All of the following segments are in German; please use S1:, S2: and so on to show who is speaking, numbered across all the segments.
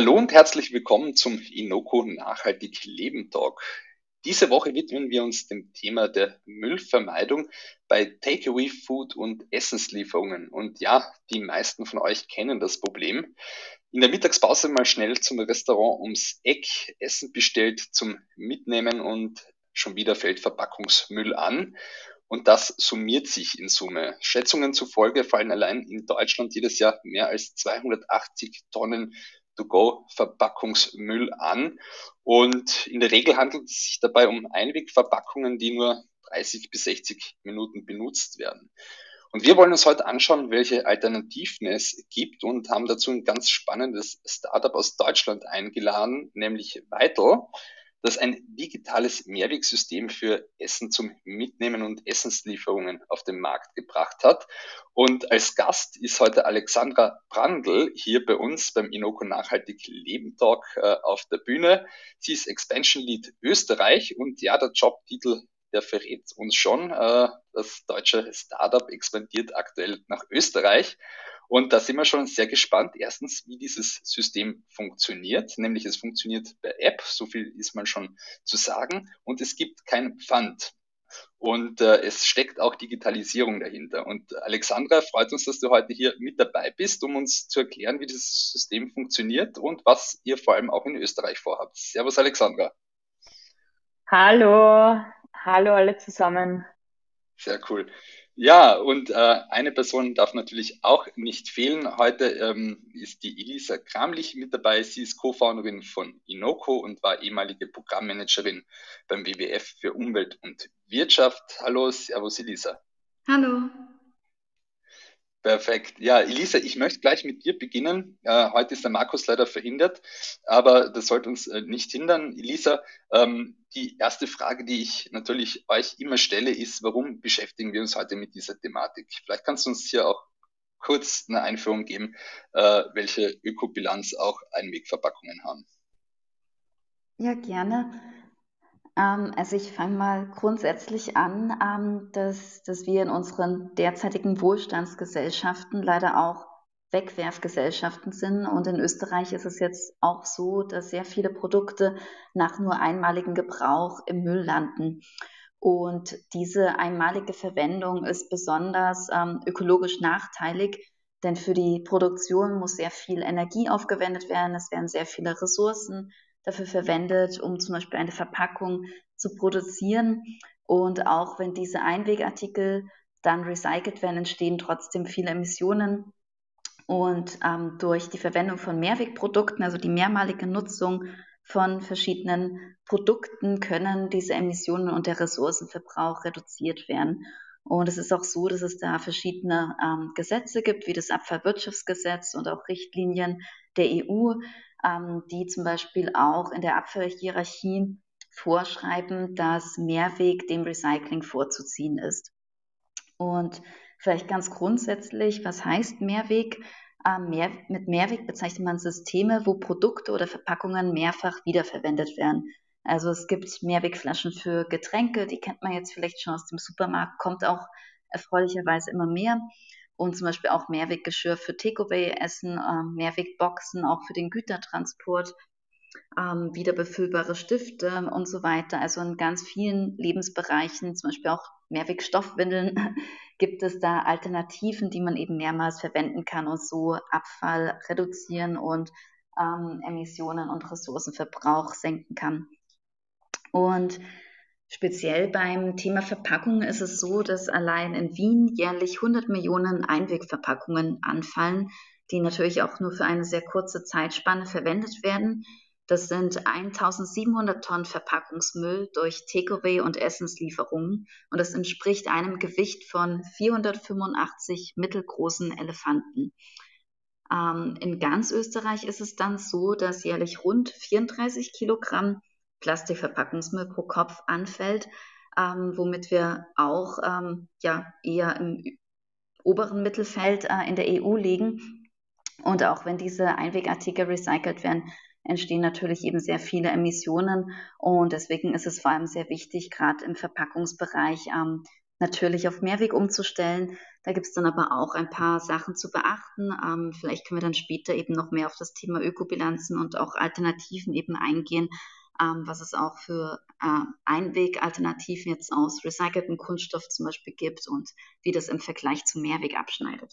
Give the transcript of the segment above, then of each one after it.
S1: Hallo und herzlich willkommen zum Inoko Nachhaltig Leben Talk. Diese Woche widmen wir uns dem Thema der Müllvermeidung bei Takeaway Food und Essenslieferungen. Und ja, die meisten von euch kennen das Problem. In der Mittagspause mal schnell zum Restaurant ums Eck, Essen bestellt zum Mitnehmen und schon wieder fällt Verpackungsmüll an. Und das summiert sich in Summe. Schätzungen zufolge fallen allein in Deutschland jedes Jahr mehr als 280 Tonnen To-Go-Verpackungsmüll an. Und in der Regel handelt es sich dabei um Einwegverpackungen, die nur 30 bis 60 Minuten benutzt werden. Und wir wollen uns heute anschauen, welche Alternativen es gibt und haben dazu ein ganz spannendes Startup aus Deutschland eingeladen, nämlich Vital das ein digitales Mehrwegsystem für Essen zum Mitnehmen und Essenslieferungen auf den Markt gebracht hat. Und als Gast ist heute Alexandra Brandl hier bei uns beim Inoko Nachhaltig Leben Talk äh, auf der Bühne. Sie ist Expansion Lead Österreich und ja, der Jobtitel der verrät uns schon, äh, das deutsche Startup expandiert aktuell nach Österreich. Und da sind wir schon sehr gespannt. Erstens, wie dieses System funktioniert. Nämlich es funktioniert per App, so viel ist man schon zu sagen. Und es gibt kein Pfand. Und äh, es steckt auch Digitalisierung dahinter. Und Alexandra, freut uns, dass du heute hier mit dabei bist, um uns zu erklären, wie dieses System funktioniert und was ihr vor allem auch in Österreich vorhabt. Servus, Alexandra.
S2: Hallo, hallo alle zusammen.
S1: Sehr cool. Ja, und äh, eine Person darf natürlich auch nicht fehlen. Heute ähm, ist die Elisa Kramlich mit dabei. Sie ist Co-Founderin von Inoko und war ehemalige Programmmanagerin beim WWF für Umwelt und Wirtschaft. Hallo, Servus Elisa.
S3: Hallo.
S1: Perfekt. Ja, Elisa, ich möchte gleich mit dir beginnen. Äh, heute ist der Markus leider verhindert, aber das sollte uns äh, nicht hindern. Elisa, ähm, die erste Frage, die ich natürlich euch immer stelle, ist, warum beschäftigen wir uns heute mit dieser Thematik? Vielleicht kannst du uns hier auch kurz eine Einführung geben, äh, welche Ökobilanz auch Einwegverpackungen haben.
S3: Ja, gerne. Ähm, also ich fange mal grundsätzlich an, ähm, dass, dass wir in unseren derzeitigen Wohlstandsgesellschaften leider auch Wegwerfgesellschaften sind. Und in Österreich ist es jetzt auch so, dass sehr viele Produkte nach nur einmaligem Gebrauch im Müll landen. Und diese einmalige Verwendung ist besonders ähm, ökologisch nachteilig, denn für die Produktion muss sehr viel Energie aufgewendet werden, es werden sehr viele Ressourcen dafür verwendet, um zum Beispiel eine Verpackung zu produzieren. Und auch wenn diese Einwegartikel dann recycelt werden, entstehen trotzdem viele Emissionen. Und ähm, durch die Verwendung von Mehrwegprodukten, also die mehrmalige Nutzung von verschiedenen Produkten, können diese Emissionen und der Ressourcenverbrauch reduziert werden. Und es ist auch so, dass es da verschiedene ähm, Gesetze gibt, wie das Abfallwirtschaftsgesetz und auch Richtlinien der EU, ähm, die zum Beispiel auch in der Abfallhierarchie vorschreiben, dass Mehrweg dem Recycling vorzuziehen ist. Und vielleicht ganz grundsätzlich, was heißt Mehrweg? Ähm, mehr, mit Mehrweg bezeichnet man Systeme, wo Produkte oder Verpackungen mehrfach wiederverwendet werden. Also es gibt Mehrwegflaschen für Getränke, die kennt man jetzt vielleicht schon aus dem Supermarkt, kommt auch erfreulicherweise immer mehr und zum Beispiel auch Mehrweggeschirr für Takeaway-Essen, äh, Mehrwegboxen auch für den Gütertransport, ähm, wiederbefüllbare Stifte und so weiter. Also in ganz vielen Lebensbereichen, zum Beispiel auch Mehrwegstoffwindeln, gibt es da Alternativen, die man eben mehrmals verwenden kann und so Abfall reduzieren und ähm, Emissionen und Ressourcenverbrauch senken kann. Und Speziell beim Thema Verpackungen ist es so, dass allein in Wien jährlich 100 Millionen Einwegverpackungen anfallen, die natürlich auch nur für eine sehr kurze Zeitspanne verwendet werden. Das sind 1700 Tonnen Verpackungsmüll durch Takeaway und Essenslieferungen und das entspricht einem Gewicht von 485 mittelgroßen Elefanten. Ähm, in ganz Österreich ist es dann so, dass jährlich rund 34 Kilogramm Plastikverpackungsmüll pro Kopf anfällt, ähm, womit wir auch ähm, ja, eher im oberen Mittelfeld äh, in der EU liegen. Und auch wenn diese Einwegartikel recycelt werden, entstehen natürlich eben sehr viele Emissionen. Und deswegen ist es vor allem sehr wichtig, gerade im Verpackungsbereich, ähm, natürlich auf Mehrweg umzustellen. Da gibt es dann aber auch ein paar Sachen zu beachten. Ähm, vielleicht können wir dann später eben noch mehr auf das Thema Ökobilanzen und auch Alternativen eben eingehen, ähm, was es auch für äh, Einwegalternativen jetzt aus recyceltem Kunststoff zum Beispiel gibt und wie das im Vergleich zu Mehrweg abschneidet.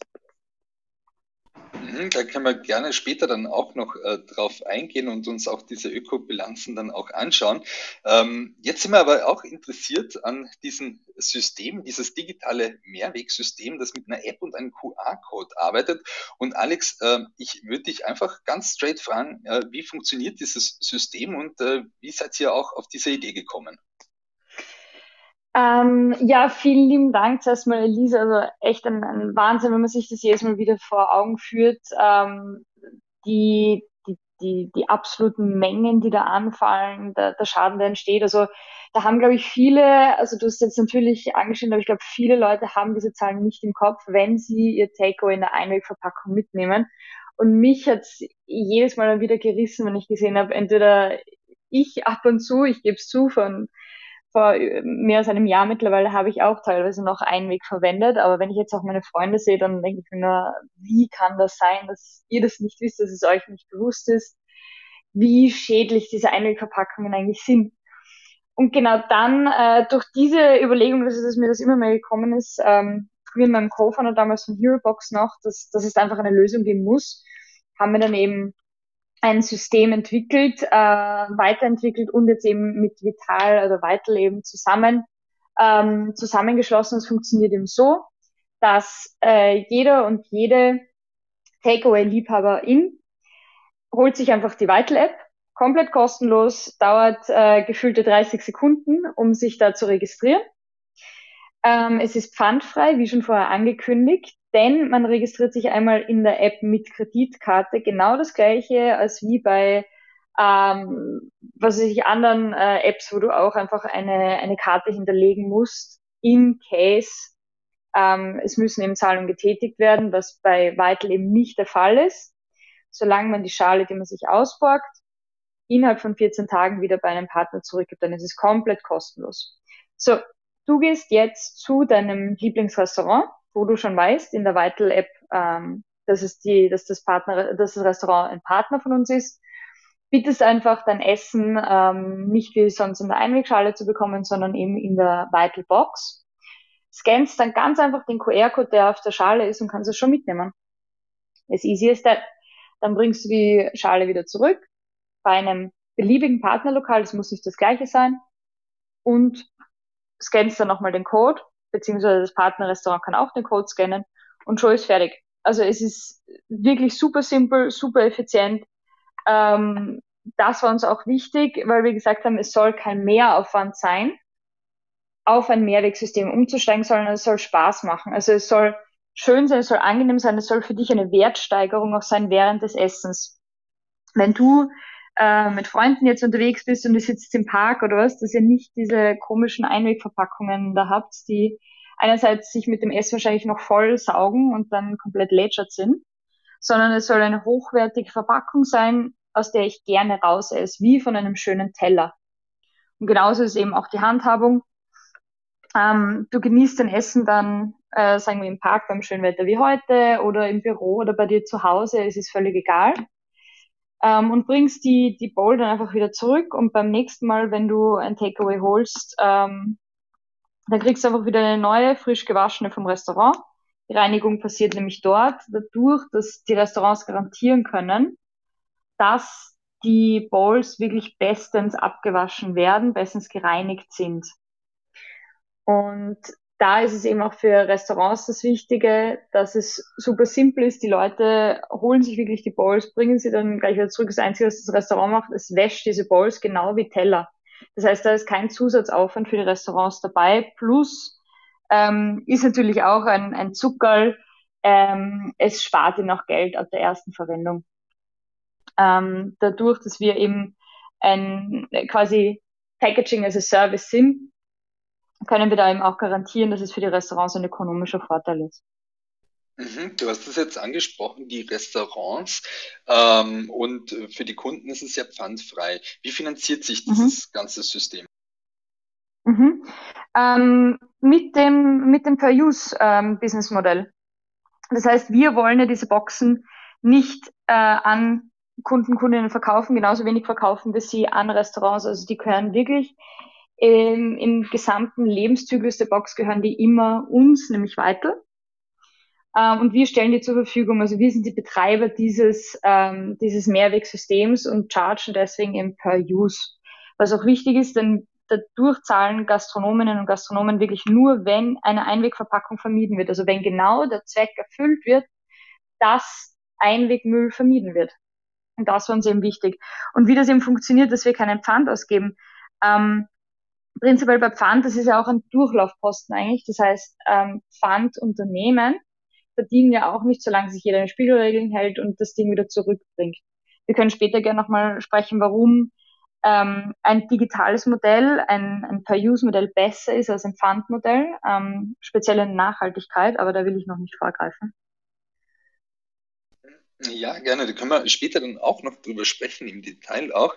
S1: Mhm, da können wir gerne später dann auch noch äh, drauf eingehen und uns auch diese Ökobilanzen dann auch anschauen. Ähm, jetzt sind wir aber auch interessiert an diesem System, dieses digitale Mehrwegsystem, das mit einer App und einem QR-Code arbeitet. Und Alex, äh, ich würde dich einfach ganz straight fragen, äh, wie funktioniert dieses System und äh, wie seid ihr auch auf diese Idee gekommen?
S2: Ähm, ja, vielen lieben Dank zuerst mal, Elisa. Also echt ein, ein, Wahnsinn, wenn man sich das jedes Mal wieder vor Augen führt. Ähm, die, die, die, die absoluten Mengen, die da anfallen, der, der Schaden, der entsteht. Also da haben, glaube ich, viele, also du hast jetzt natürlich angeschnitten, aber ich glaube, viele Leute haben diese Zahlen nicht im Kopf, wenn sie ihr Takeaway in der Einwegverpackung mitnehmen. Und mich hat's jedes Mal wieder gerissen, wenn ich gesehen habe, entweder ich ab und zu, ich gebe es zu, von vor mehr als einem Jahr mittlerweile habe ich auch teilweise noch Einweg verwendet. Aber wenn ich jetzt auch meine Freunde sehe, dann denke ich mir nur, wie kann das sein, dass ihr das nicht wisst, dass es euch nicht bewusst ist, wie schädlich diese Einwegverpackungen eigentlich sind. Und genau dann, äh, durch diese Überlegung, dass, dass mir das immer mehr gekommen ist, ähm, mit meinem Co-Founder damals von HeroBox noch, dass, dass es einfach eine Lösung geben muss, haben wir dann eben ein System entwickelt, äh, weiterentwickelt und jetzt eben mit Vital, also Weiterleben zusammen ähm, zusammengeschlossen. Es funktioniert eben so, dass äh, jeder und jede Takeaway-Liebhaberin holt sich einfach die Vital-App, komplett kostenlos, dauert äh, gefühlte 30 Sekunden, um sich da zu registrieren. Ähm, es ist pfandfrei, wie schon vorher angekündigt denn man registriert sich einmal in der App mit Kreditkarte, genau das gleiche als wie bei ähm, was weiß ich, anderen äh, Apps, wo du auch einfach eine, eine Karte hinterlegen musst, in case ähm, es müssen eben Zahlungen getätigt werden, was bei Vital eben nicht der Fall ist. Solange man die Schale, die man sich ausborgt, innerhalb von 14 Tagen wieder bei einem Partner zurückgibt, dann ist es komplett kostenlos. So, du gehst jetzt zu deinem Lieblingsrestaurant wo du schon weißt in der Vital App, ähm, dass es die, dass das Partner, dass das Restaurant ein Partner von uns ist, bittest einfach dein Essen ähm, nicht wie sonst in der Einwegschale zu bekommen, sondern eben in der Vital Box. Scannst dann ganz einfach den QR-Code, der auf der Schale ist und kannst es schon mitnehmen. As easy as that. Dann bringst du die Schale wieder zurück bei einem beliebigen Partnerlokal, das muss nicht das gleiche sein, und scannst dann nochmal den Code beziehungsweise das Partnerrestaurant kann auch den Code scannen und schon ist fertig. Also es ist wirklich super simpel, super effizient. Ähm, das war uns auch wichtig, weil wir gesagt haben, es soll kein Mehraufwand sein, auf ein Mehrwegsystem umzusteigen, sondern es soll Spaß machen. Also es soll schön sein, es soll angenehm sein, es soll für dich eine Wertsteigerung auch sein während des Essens. Wenn du äh, mit Freunden jetzt unterwegs bist und du sitzt im Park oder was, dass ihr nicht diese komischen Einwegverpackungen da habt, die einerseits sich mit dem Essen wahrscheinlich noch voll saugen und dann komplett lätschert sind, sondern es soll eine hochwertige Verpackung sein, aus der ich gerne raus esse, wie von einem schönen Teller. Und genauso ist eben auch die Handhabung. Ähm, du genießt dein Essen dann, äh, sagen wir im Park beim schönen Wetter wie heute oder im Büro oder bei dir zu Hause, es ist völlig egal ähm, und bringst die, die Bowl dann einfach wieder zurück und beim nächsten Mal, wenn du ein Takeaway holst, ähm, dann kriegst du einfach wieder eine neue, frisch gewaschene vom Restaurant. Die Reinigung passiert nämlich dort, dadurch, dass die Restaurants garantieren können, dass die Bowls wirklich bestens abgewaschen werden, bestens gereinigt sind. Und da ist es eben auch für Restaurants das Wichtige, dass es super simpel ist. Die Leute holen sich wirklich die Bowls, bringen sie dann gleich wieder zurück. Das Einzige, was das Restaurant macht, es wäscht diese Bowls genau wie Teller. Das heißt, da ist kein Zusatzaufwand für die Restaurants dabei. Plus ähm, ist natürlich auch ein, ein Zuckerl. Ähm, es spart ihnen auch Geld ab der ersten Verwendung. Ähm, dadurch, dass wir eben ein quasi Packaging as a Service sind, können wir da eben auch garantieren, dass es für die Restaurants ein ökonomischer Vorteil ist.
S1: Mhm, du hast es jetzt angesprochen, die Restaurants ähm, und für die Kunden ist es ja pfandfrei. Wie finanziert sich mhm. dieses mhm. ganze System?
S2: Mhm. Ähm, mit dem, mit dem Per-Use-Business-Modell. Ähm, das heißt, wir wollen ja diese Boxen nicht äh, an Kunden, Kundinnen verkaufen, genauso wenig verkaufen wir sie an Restaurants. Also die gehören wirklich im, im gesamten Lebenszyklus der Box gehören die immer uns, nämlich weiter. Ähm, und wir stellen die zur Verfügung. Also wir sind die Betreiber dieses, ähm, dieses Mehrwegsystems und chargen deswegen eben per Use. Was auch wichtig ist, denn dadurch zahlen Gastronominnen und Gastronomen wirklich nur, wenn eine Einwegverpackung vermieden wird. Also wenn genau der Zweck erfüllt wird, dass Einwegmüll vermieden wird. Und das war uns eben wichtig. Und wie das eben funktioniert, dass wir keinen Pfand ausgeben. Ähm, prinzipiell bei Pfand, das ist ja auch ein Durchlaufposten eigentlich. Das heißt, ähm, Pfandunternehmen verdienen ja auch nicht, solange sich jeder an Spielregeln hält und das Ding wieder zurückbringt. Wir können später gerne nochmal sprechen, warum ähm, ein digitales Modell, ein, ein Per-Use-Modell besser ist als ein Pfandmodell, ähm, speziell in Nachhaltigkeit, aber da will ich noch nicht vorgreifen.
S1: Ja, gerne. Da können wir später dann auch noch drüber sprechen, im Detail auch.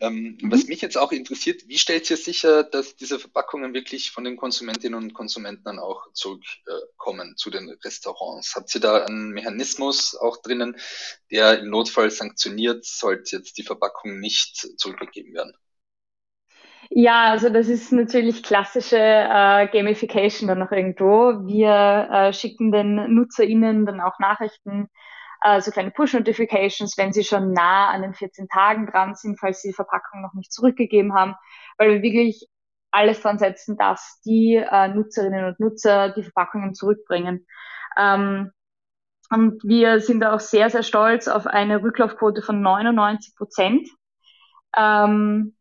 S1: Ähm, mhm. Was mich jetzt auch interessiert, wie stellt ihr sicher, dass diese Verpackungen wirklich von den Konsumentinnen und Konsumenten dann auch zurückkommen äh, zu den Restaurants? Habt ihr da einen Mechanismus auch drinnen, der im Notfall sanktioniert, sollte jetzt die Verpackung nicht zurückgegeben werden?
S2: Ja, also das ist natürlich klassische äh, Gamification dann noch irgendwo. Wir äh, schicken den NutzerInnen dann auch Nachrichten, äh, so kleine Push-Notifications, wenn sie schon nah an den 14 Tagen dran sind, falls sie die Verpackung noch nicht zurückgegeben haben, weil wir wirklich alles dran setzen, dass die äh, Nutzerinnen und Nutzer die Verpackungen zurückbringen. Ähm, und wir sind auch sehr, sehr stolz auf eine Rücklaufquote von 99 Prozent. Ähm,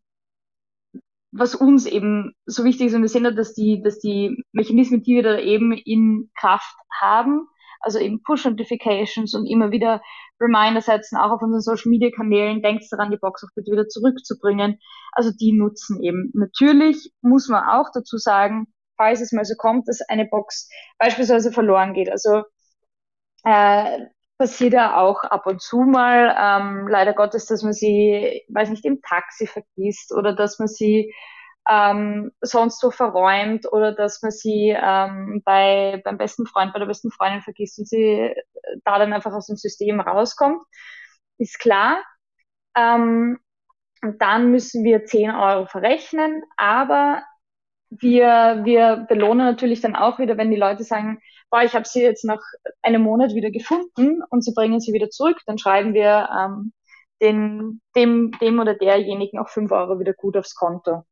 S2: was uns eben so wichtig ist, und wir sehen, dass die, dass die Mechanismen, die wir da eben in Kraft haben, also eben Push-Notifications und immer wieder Reminder setzen, auch auf unseren Social-Media-Kanälen, denkt daran, die Box auch bitte wieder zurückzubringen. Also die nutzen eben. Natürlich muss man auch dazu sagen, falls es mal so kommt, dass eine Box beispielsweise verloren geht. Also äh, passiert ja auch ab und zu mal, ähm, leider Gottes, dass man sie, weiß nicht, im Taxi vergisst oder dass man sie ähm, sonst so verräumt oder dass man sie ähm, bei, beim besten Freund, bei der besten Freundin vergisst und sie da dann einfach aus dem System rauskommt, ist klar. Ähm, und dann müssen wir 10 Euro verrechnen, aber wir, wir belohnen natürlich dann auch wieder, wenn die Leute sagen, boah, ich habe sie jetzt nach einem Monat wieder gefunden und sie bringen sie wieder zurück, dann schreiben wir ähm, den, dem, dem oder derjenigen auch 5 Euro wieder gut aufs Konto.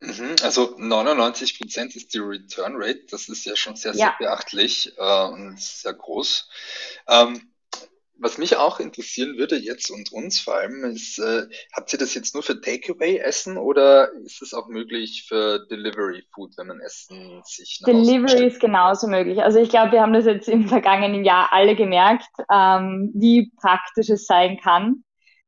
S1: Mhm, also 99 Prozent ist die Return Rate. Das ist ja schon sehr, sehr ja. beachtlich äh, und sehr groß. Ähm, was mich auch interessieren würde jetzt und uns vor allem ist, äh, habt ihr das jetzt nur für Takeaway-Essen oder ist es auch möglich für Delivery Food, wenn man Essen sich
S2: Delivery ist genauso möglich. Also ich glaube, wir haben das jetzt im vergangenen Jahr alle gemerkt, ähm, wie praktisch es sein kann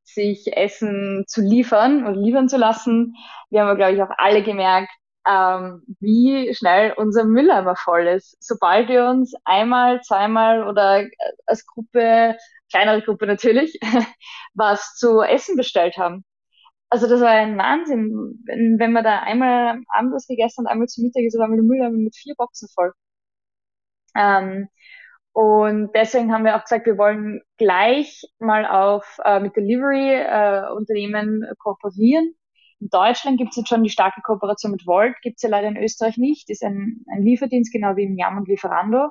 S2: sich Essen zu liefern und liefern zu lassen. Wir haben, glaube ich, auch alle gemerkt, ähm, wie schnell unser Mülleimer voll ist. Sobald wir uns einmal, zweimal oder als Gruppe, kleinere Gruppe natürlich, was zu essen bestellt haben. Also das war ein Wahnsinn, wenn, wenn man da einmal am Abend was gegessen hat, einmal zum Mittag ist, war der Mülleimer mit vier Boxen voll. Ähm, und deswegen haben wir auch gesagt, wir wollen gleich mal auf äh, mit Delivery-Unternehmen äh, kooperieren. In Deutschland gibt es jetzt schon die starke Kooperation mit Volt, gibt es ja leider in Österreich nicht. Ist ein, ein Lieferdienst, genau wie im Yam und Lieferando.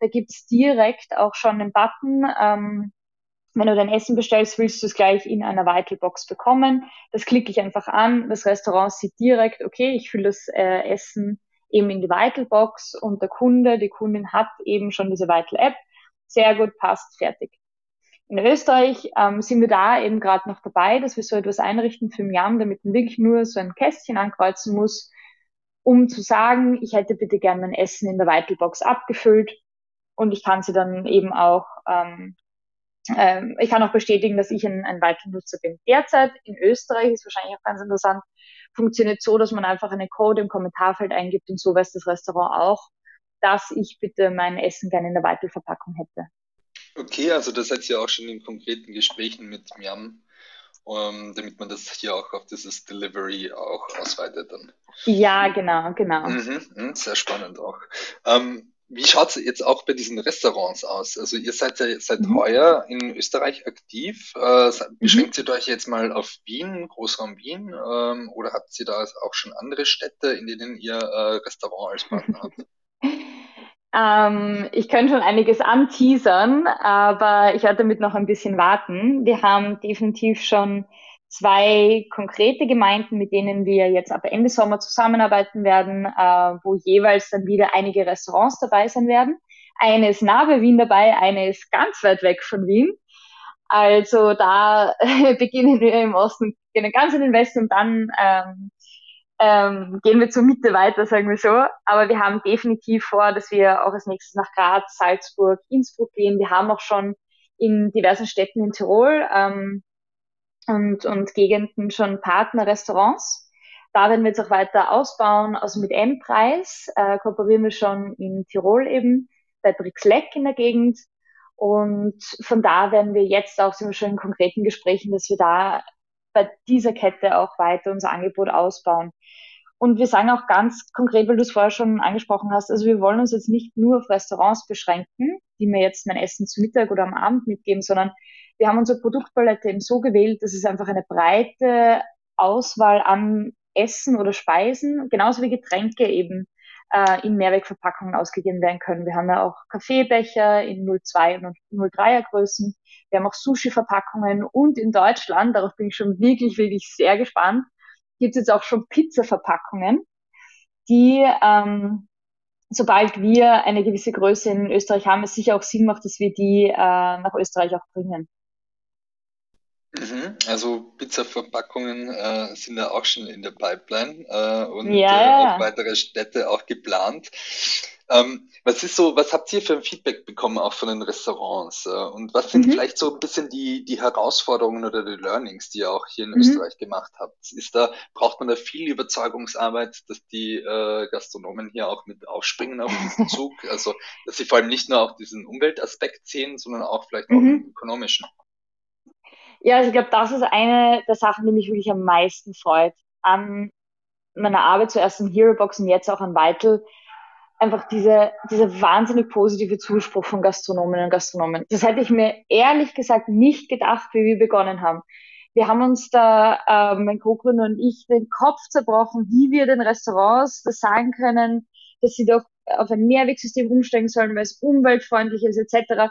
S2: Da gibt es direkt auch schon einen Button. Ähm, wenn du dein Essen bestellst, willst du es gleich in einer Vitalbox bekommen. Das klicke ich einfach an. Das Restaurant sieht direkt, okay, ich fülle das äh, Essen eben in die Vital-Box und der Kunde, die Kundin hat eben schon diese Vital-App. Sehr gut, passt, fertig. In Österreich ähm, sind wir da eben gerade noch dabei, dass wir so etwas einrichten für Miam, damit man wirklich nur so ein Kästchen ankreuzen muss, um zu sagen, ich hätte bitte gern mein Essen in der Vital-Box abgefüllt und ich kann sie dann eben auch ähm, ähm, ich kann auch bestätigen, dass ich ein, ein Vital-Nutzer bin. Derzeit in Österreich ist wahrscheinlich auch ganz interessant, funktioniert so, dass man einfach einen Code im Kommentarfeld eingibt und so weiß das Restaurant auch, dass ich bitte mein Essen gerne in der Weitelverpackung hätte.
S1: Okay, also das seid ihr auch schon in konkreten Gesprächen mit Miam um, damit man das hier auch auf dieses Delivery auch ausweitet dann.
S2: Ja, genau, genau.
S1: Mhm, mhm sehr spannend auch. Ähm, wie schaut es jetzt auch bei diesen Restaurants aus? Also ihr seid ja seit mhm. heuer in Österreich aktiv. Äh, mhm. beschränkt mhm. ihr euch jetzt mal auf Wien, Großraum Wien, ähm, oder habt ihr da auch schon andere Städte, in denen ihr äh, Restaurant als Partner habt?
S2: Ähm, ich könnte schon einiges anteasern, aber ich werde damit noch ein bisschen warten. Wir haben definitiv schon zwei konkrete Gemeinden, mit denen wir jetzt ab Ende Sommer zusammenarbeiten werden, äh, wo jeweils dann wieder einige Restaurants dabei sein werden. Eine ist nah bei Wien dabei, eine ist ganz weit weg von Wien. Also da beginnen wir im Osten, gehen ganz in den Westen und dann ähm, ähm, gehen wir zur Mitte weiter, sagen wir so. Aber wir haben definitiv vor, dass wir auch als nächstes nach Graz, Salzburg, Innsbruck gehen. Wir haben auch schon in diversen Städten in Tirol ähm, und, und Gegenden schon Partnerrestaurants. Da werden wir jetzt auch weiter ausbauen. Also mit M-Preis äh, kooperieren wir schon in Tirol eben, bei Brixleck in der Gegend. Und von da werden wir jetzt auch, sind wir schon in konkreten Gesprächen, dass wir da bei dieser Kette auch weiter unser Angebot ausbauen. Und wir sagen auch ganz konkret, weil du es vorher schon angesprochen hast, also wir wollen uns jetzt nicht nur auf Restaurants beschränken, die mir jetzt mein Essen zu Mittag oder am Abend mitgeben, sondern wir haben unsere Produktpalette eben so gewählt, dass es einfach eine breite Auswahl an Essen oder Speisen, genauso wie Getränke eben äh, in Mehrwegverpackungen ausgegeben werden können. Wir haben ja auch Kaffeebecher in 02 und 03er Größen. Wir haben auch Sushi-Verpackungen und in Deutschland, darauf bin ich schon wirklich, wirklich sehr gespannt, gibt es jetzt auch schon Pizza-Verpackungen, die ähm, sobald wir eine gewisse Größe in Österreich haben, es sicher auch Sinn macht, dass wir die äh, nach Österreich auch bringen.
S1: Mhm, also Pizza-Verpackungen äh, sind ja auch schon in der Pipeline äh, und ja. äh, auch weitere Städte auch geplant. Ähm, was ist so, was habt ihr für ein Feedback bekommen auch von den Restaurants? Äh, und was sind mhm. vielleicht so ein bisschen die, die Herausforderungen oder die Learnings, die ihr auch hier in mhm. Österreich gemacht habt? Ist da, braucht man da viel Überzeugungsarbeit, dass die äh, Gastronomen hier auch mit aufspringen auf diesen Zug? Also, dass sie vor allem nicht nur auch diesen Umweltaspekt sehen, sondern auch vielleicht auch mhm. den ökonomischen.
S2: Ja, also ich glaube, das ist eine der Sachen, die mich wirklich am meisten freut an meiner Arbeit zuerst in Herobox und jetzt auch an Vital. Einfach diese, dieser wahnsinnig positive Zuspruch von Gastronomen und Gastronomen. Das hätte ich mir ehrlich gesagt nicht gedacht, wie wir begonnen haben. Wir haben uns da, äh, mein Co-Gründer und ich, den Kopf zerbrochen, wie wir den Restaurants das sagen können, dass sie doch auf ein Mehrwegsystem umsteigen sollen, weil es umweltfreundlich ist, etc.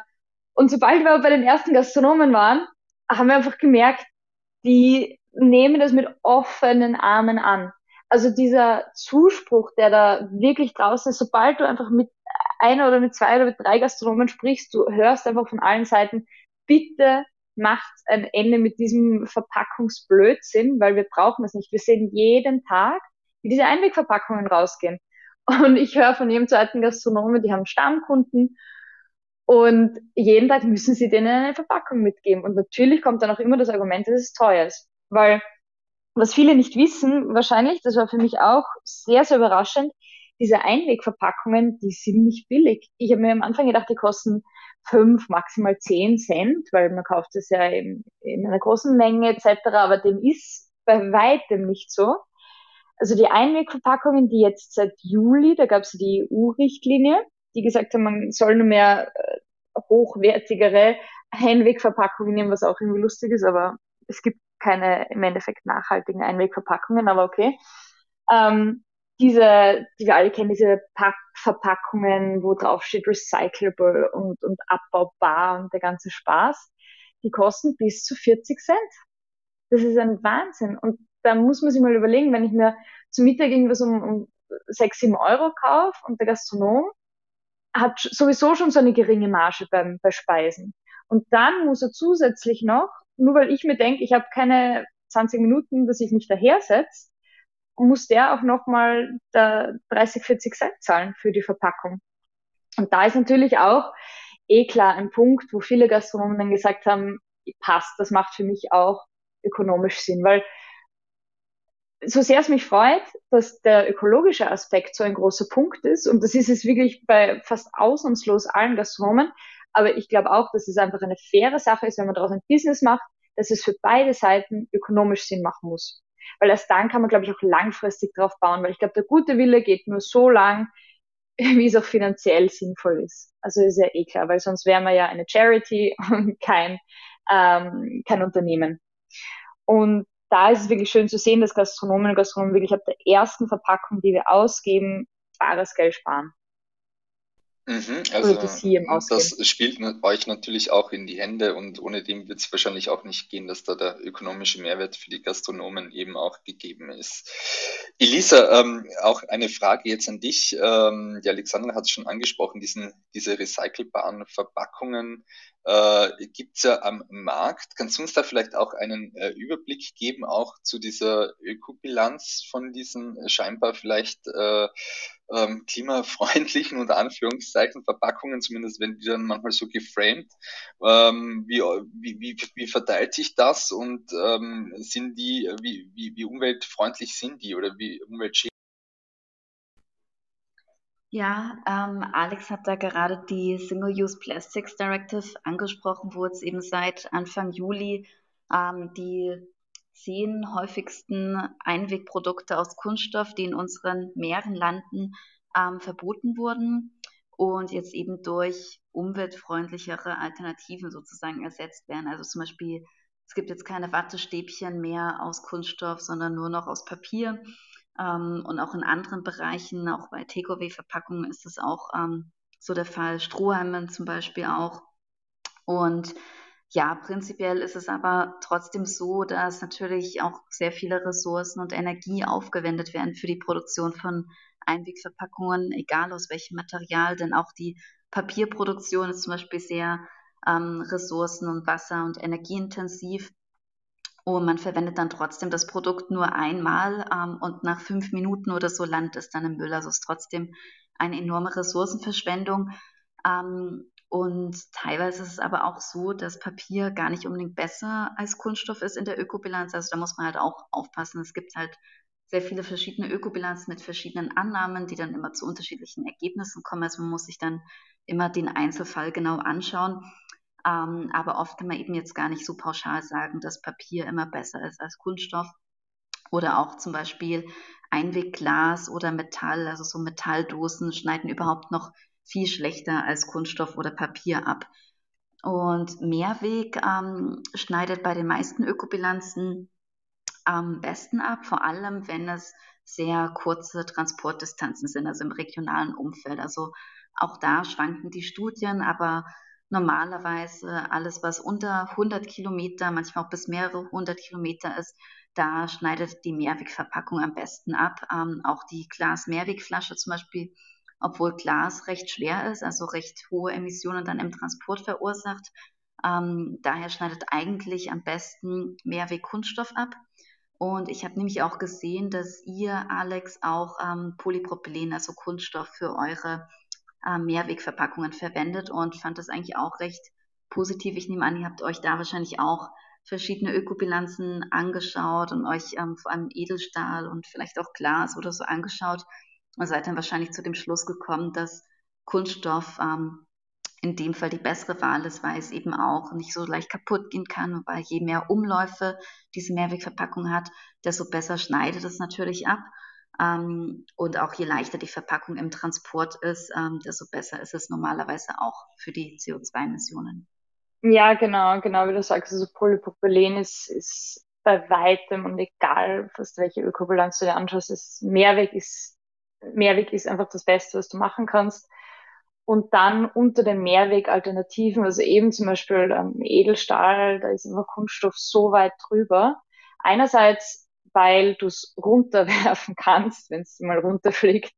S2: Und sobald wir bei den ersten Gastronomen waren, haben wir einfach gemerkt, die nehmen das mit offenen Armen an. Also dieser Zuspruch, der da wirklich draußen ist, sobald du einfach mit einer oder mit zwei oder mit drei Gastronomen sprichst, du hörst einfach von allen Seiten, bitte macht ein Ende mit diesem Verpackungsblödsinn, weil wir brauchen das nicht. Wir sehen jeden Tag, wie diese Einwegverpackungen rausgehen. Und ich höre von jedem zweiten Gastronomen, die haben Stammkunden und jeden Tag müssen sie denen eine Verpackung mitgeben. Und natürlich kommt dann auch immer das Argument, dass es teuer ist. Weil, was viele nicht wissen, wahrscheinlich, das war für mich auch sehr, sehr überraschend, diese Einwegverpackungen, die sind nicht billig. Ich habe mir am Anfang gedacht, die kosten fünf, maximal zehn Cent, weil man kauft es ja in, in einer großen Menge etc., aber dem ist bei weitem nicht so. Also die Einwegverpackungen, die jetzt seit Juli, da gab es die EU-Richtlinie, die gesagt haben, man soll nur mehr äh, hochwertigere Einwegverpackungen nehmen, was auch irgendwie lustig ist, aber es gibt keine im Endeffekt nachhaltigen Einwegverpackungen, aber okay. Ähm, diese, die wir alle kennen, diese Packverpackungen, wo drauf steht recyclable und, und abbaubar und der ganze Spaß, die kosten bis zu 40 Cent. Das ist ein Wahnsinn. Und da muss man sich mal überlegen, wenn ich mir zum Mittag irgendwas um, um 6, 7 Euro kaufe und der Gastronom hat sowieso schon so eine geringe Marge beim, bei Speisen. Und dann muss er zusätzlich noch, nur weil ich mir denke, ich habe keine 20 Minuten, dass ich mich dahersetze, muss der auch nochmal 30, 40 Cent zahlen für die Verpackung. Und da ist natürlich auch eh klar ein Punkt, wo viele Gastronomen dann gesagt haben, passt, das macht für mich auch ökonomisch Sinn, weil so sehr es mich freut, dass der ökologische Aspekt so ein großer Punkt ist, und das ist es wirklich bei fast ausnahmslos allen Gastronomen, aber ich glaube auch, dass es einfach eine faire Sache ist, wenn man daraus ein Business macht, dass es für beide Seiten ökonomisch Sinn machen muss. Weil erst dann kann man, glaube ich, auch langfristig drauf bauen, weil ich glaube, der gute Wille geht nur so lang, wie es auch finanziell sinnvoll ist. Also ist ja eh klar, weil sonst wären wir ja eine Charity und kein, ähm, kein Unternehmen. Und da ist es wirklich schön zu sehen, dass Gastronomen und Gastronomen wirklich ab der ersten Verpackung, die wir ausgeben, bares Geld sparen.
S1: Mhm, also das spielt euch natürlich auch in die Hände und ohne dem wird es wahrscheinlich auch nicht gehen, dass da der ökonomische Mehrwert für die Gastronomen eben auch gegeben ist. Elisa, ähm, auch eine Frage jetzt an dich. Ähm, die Alexandra hat es schon angesprochen, diesen, diese recycelbaren Verpackungen äh, gibt es ja am Markt. Kannst du uns da vielleicht auch einen äh, Überblick geben, auch zu dieser Ökobilanz von diesen äh, scheinbar vielleicht äh, ähm, klimafreundlichen und Anführungszeichen Verpackungen, zumindest wenn die dann manchmal so geframed. Ähm, wie, wie, wie, wie verteilt sich das und ähm, sind die, wie, wie, wie umweltfreundlich sind die oder wie umweltschädlich?
S3: Ja, ähm, Alex hat da gerade die Single-Use Plastics Directive angesprochen, wo jetzt eben seit Anfang Juli ähm, die zehn häufigsten Einwegprodukte aus Kunststoff, die in unseren Meeren landen, ähm, verboten wurden und jetzt eben durch umweltfreundlichere Alternativen sozusagen ersetzt werden. Also zum Beispiel, es gibt jetzt keine Wattestäbchen mehr aus Kunststoff, sondern nur noch aus Papier. Ähm, und auch in anderen Bereichen, auch bei Takeaway-Verpackungen ist es auch ähm, so der Fall. Strohhalmen zum Beispiel auch. Und ja, prinzipiell ist es aber trotzdem so, dass natürlich auch sehr viele Ressourcen und Energie aufgewendet werden für die Produktion von Einwegverpackungen, egal aus welchem Material, denn auch die Papierproduktion ist zum Beispiel sehr ähm, ressourcen- und wasser- und energieintensiv. Und man verwendet dann trotzdem das Produkt nur einmal ähm, und nach fünf Minuten oder so landet es dann im Müll. Also es ist trotzdem eine enorme Ressourcenverschwendung. Ähm, und teilweise ist es aber auch so, dass Papier gar nicht unbedingt besser als Kunststoff ist in der Ökobilanz. Also da muss man halt auch aufpassen. Es gibt halt sehr viele verschiedene Ökobilanzen mit verschiedenen Annahmen, die dann immer zu unterschiedlichen Ergebnissen kommen. Also man muss sich dann immer den Einzelfall genau anschauen. Ähm, aber oft kann man eben jetzt gar nicht so pauschal sagen, dass Papier immer besser ist als Kunststoff. Oder auch zum Beispiel Einwegglas oder Metall, also so Metalldosen schneiden überhaupt noch viel schlechter als Kunststoff oder Papier ab. Und Mehrweg ähm, schneidet bei den meisten Ökobilanzen am besten ab, vor allem wenn es sehr kurze Transportdistanzen sind, also im regionalen Umfeld. Also auch da schwanken die Studien, aber normalerweise alles, was unter 100 Kilometer, manchmal auch bis mehrere hundert Kilometer ist, da schneidet die Mehrwegverpackung am besten ab. Ähm, auch die Glas-Mehrwegflasche zum Beispiel, obwohl Glas recht schwer ist, also recht hohe Emissionen dann im Transport verursacht. Ähm, daher schneidet eigentlich am besten Mehrweg-Kunststoff ab. Und ich habe nämlich auch gesehen, dass ihr, Alex, auch ähm, Polypropylen, also Kunststoff für eure äh, Mehrwegverpackungen verwendet und fand das eigentlich auch recht positiv. Ich nehme an, ihr habt euch da wahrscheinlich auch verschiedene Ökobilanzen angeschaut und euch ähm, vor allem Edelstahl und vielleicht auch Glas oder so angeschaut und seid dann wahrscheinlich zu dem Schluss gekommen, dass Kunststoff ähm, in dem Fall die bessere Wahl ist, weil es eben auch nicht so leicht kaputt gehen kann, weil je mehr Umläufe diese Mehrwegverpackung hat, desto besser schneidet es natürlich ab. Ähm, und auch je leichter die Verpackung im Transport ist, ähm, desto besser ist es normalerweise auch für die CO2-Emissionen.
S2: Ja, genau, genau wie du sagst, also Polypropylen ist, ist bei weitem und egal, fast welche Ökobilanz du dir anschaust, ist Mehrweg ist, Mehrweg ist einfach das Beste, was du machen kannst. Und dann unter den Mehrwegalternativen, also eben zum Beispiel ähm, Edelstahl, da ist einfach Kunststoff so weit drüber. Einerseits weil du es runterwerfen kannst, wenn es mal runterfliegt.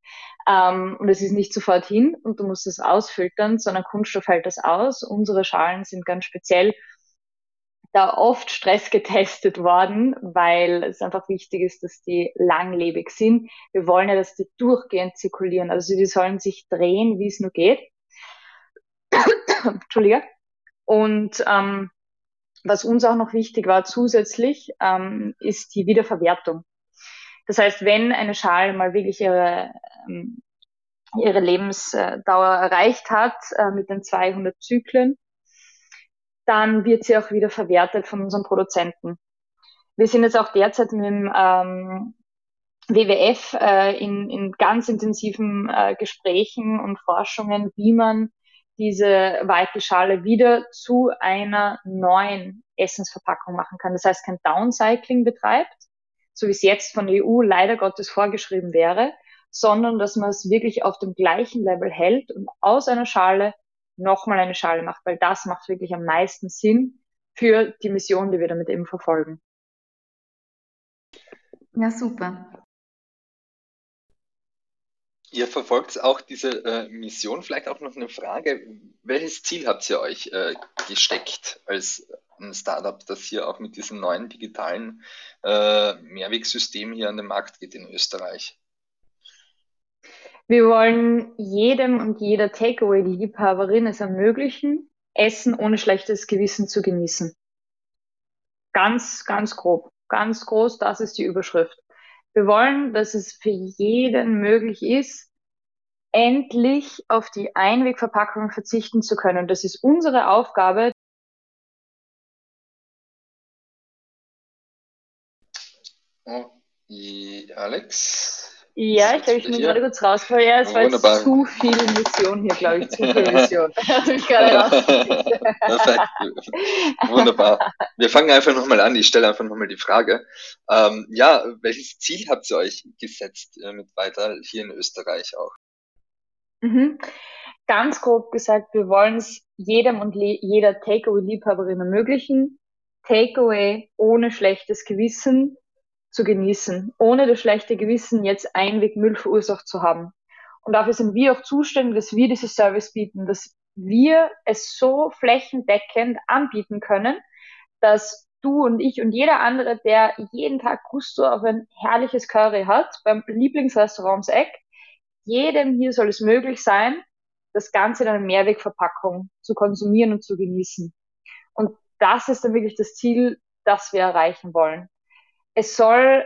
S2: Ähm, und es ist nicht sofort hin und du musst es ausfiltern, sondern Kunststoff hält das aus. Unsere Schalen sind ganz speziell da oft Stress getestet worden, weil es einfach wichtig ist, dass die langlebig sind. Wir wollen ja, dass die durchgehend zirkulieren. Also die sollen sich drehen, wie es nur geht. Entschuldige. Und ähm, was uns auch noch wichtig war zusätzlich, ähm, ist die Wiederverwertung. Das heißt, wenn eine Schale mal wirklich ihre, ähm, ihre Lebensdauer erreicht hat äh, mit den 200 Zyklen, dann wird sie auch wieder verwertet von unseren Produzenten. Wir sind jetzt auch derzeit mit dem ähm, WWF äh, in, in ganz intensiven äh, Gesprächen und Forschungen, wie man diese Weitelschale wieder zu einer neuen Essensverpackung machen kann. Das heißt, kein Downcycling betreibt, so wie es jetzt von der EU leider Gottes vorgeschrieben wäre, sondern dass man es wirklich auf dem gleichen Level hält und aus einer Schale nochmal eine Schale macht, weil das macht wirklich am meisten Sinn für die Mission, die wir damit eben verfolgen.
S3: Ja, super.
S1: Ihr verfolgt auch diese äh, Mission. Vielleicht auch noch eine Frage. Welches Ziel habt ihr euch äh, gesteckt als ein Startup, das hier auch mit diesem neuen digitalen äh, Mehrwegsystem hier an den Markt geht in Österreich?
S2: Wir wollen jedem und jeder Takeaway-Liebhaberin es ermöglichen, Essen ohne schlechtes Gewissen zu genießen. Ganz, ganz grob, ganz groß, das ist die Überschrift. Wir wollen, dass es für jeden möglich ist, endlich auf die Einwegverpackung verzichten zu können. Das ist unsere Aufgabe.
S1: Oh, Alex?
S2: Ja, ich glaube, ich bin gerade kurz rausgefallen. Ja, es war jetzt zu viel Mission hier, glaube ich. Zu viel Mission. Also ich
S1: Perfekt. Wunderbar. Wir fangen einfach nochmal an. Ich stelle einfach nochmal die Frage. Ähm, ja, welches Ziel habt ihr euch gesetzt äh, mit weiter hier in Österreich auch?
S2: Mhm. Ganz grob gesagt, wir wollen es jedem und jeder Takeaway-Liebhaberin ermöglichen. Takeaway ohne schlechtes Gewissen zu genießen, ohne das schlechte Gewissen jetzt Einwegmüll verursacht zu haben. Und dafür sind wir auch zuständig, dass wir dieses Service bieten, dass wir es so flächendeckend anbieten können, dass du und ich und jeder andere, der jeden Tag Gusto auf ein herrliches Curry hat, beim Lieblingsrestaurant ums Eck, jedem hier soll es möglich sein, das Ganze in einer Mehrwegverpackung zu konsumieren und zu genießen. Und das ist dann wirklich das Ziel, das wir erreichen wollen es soll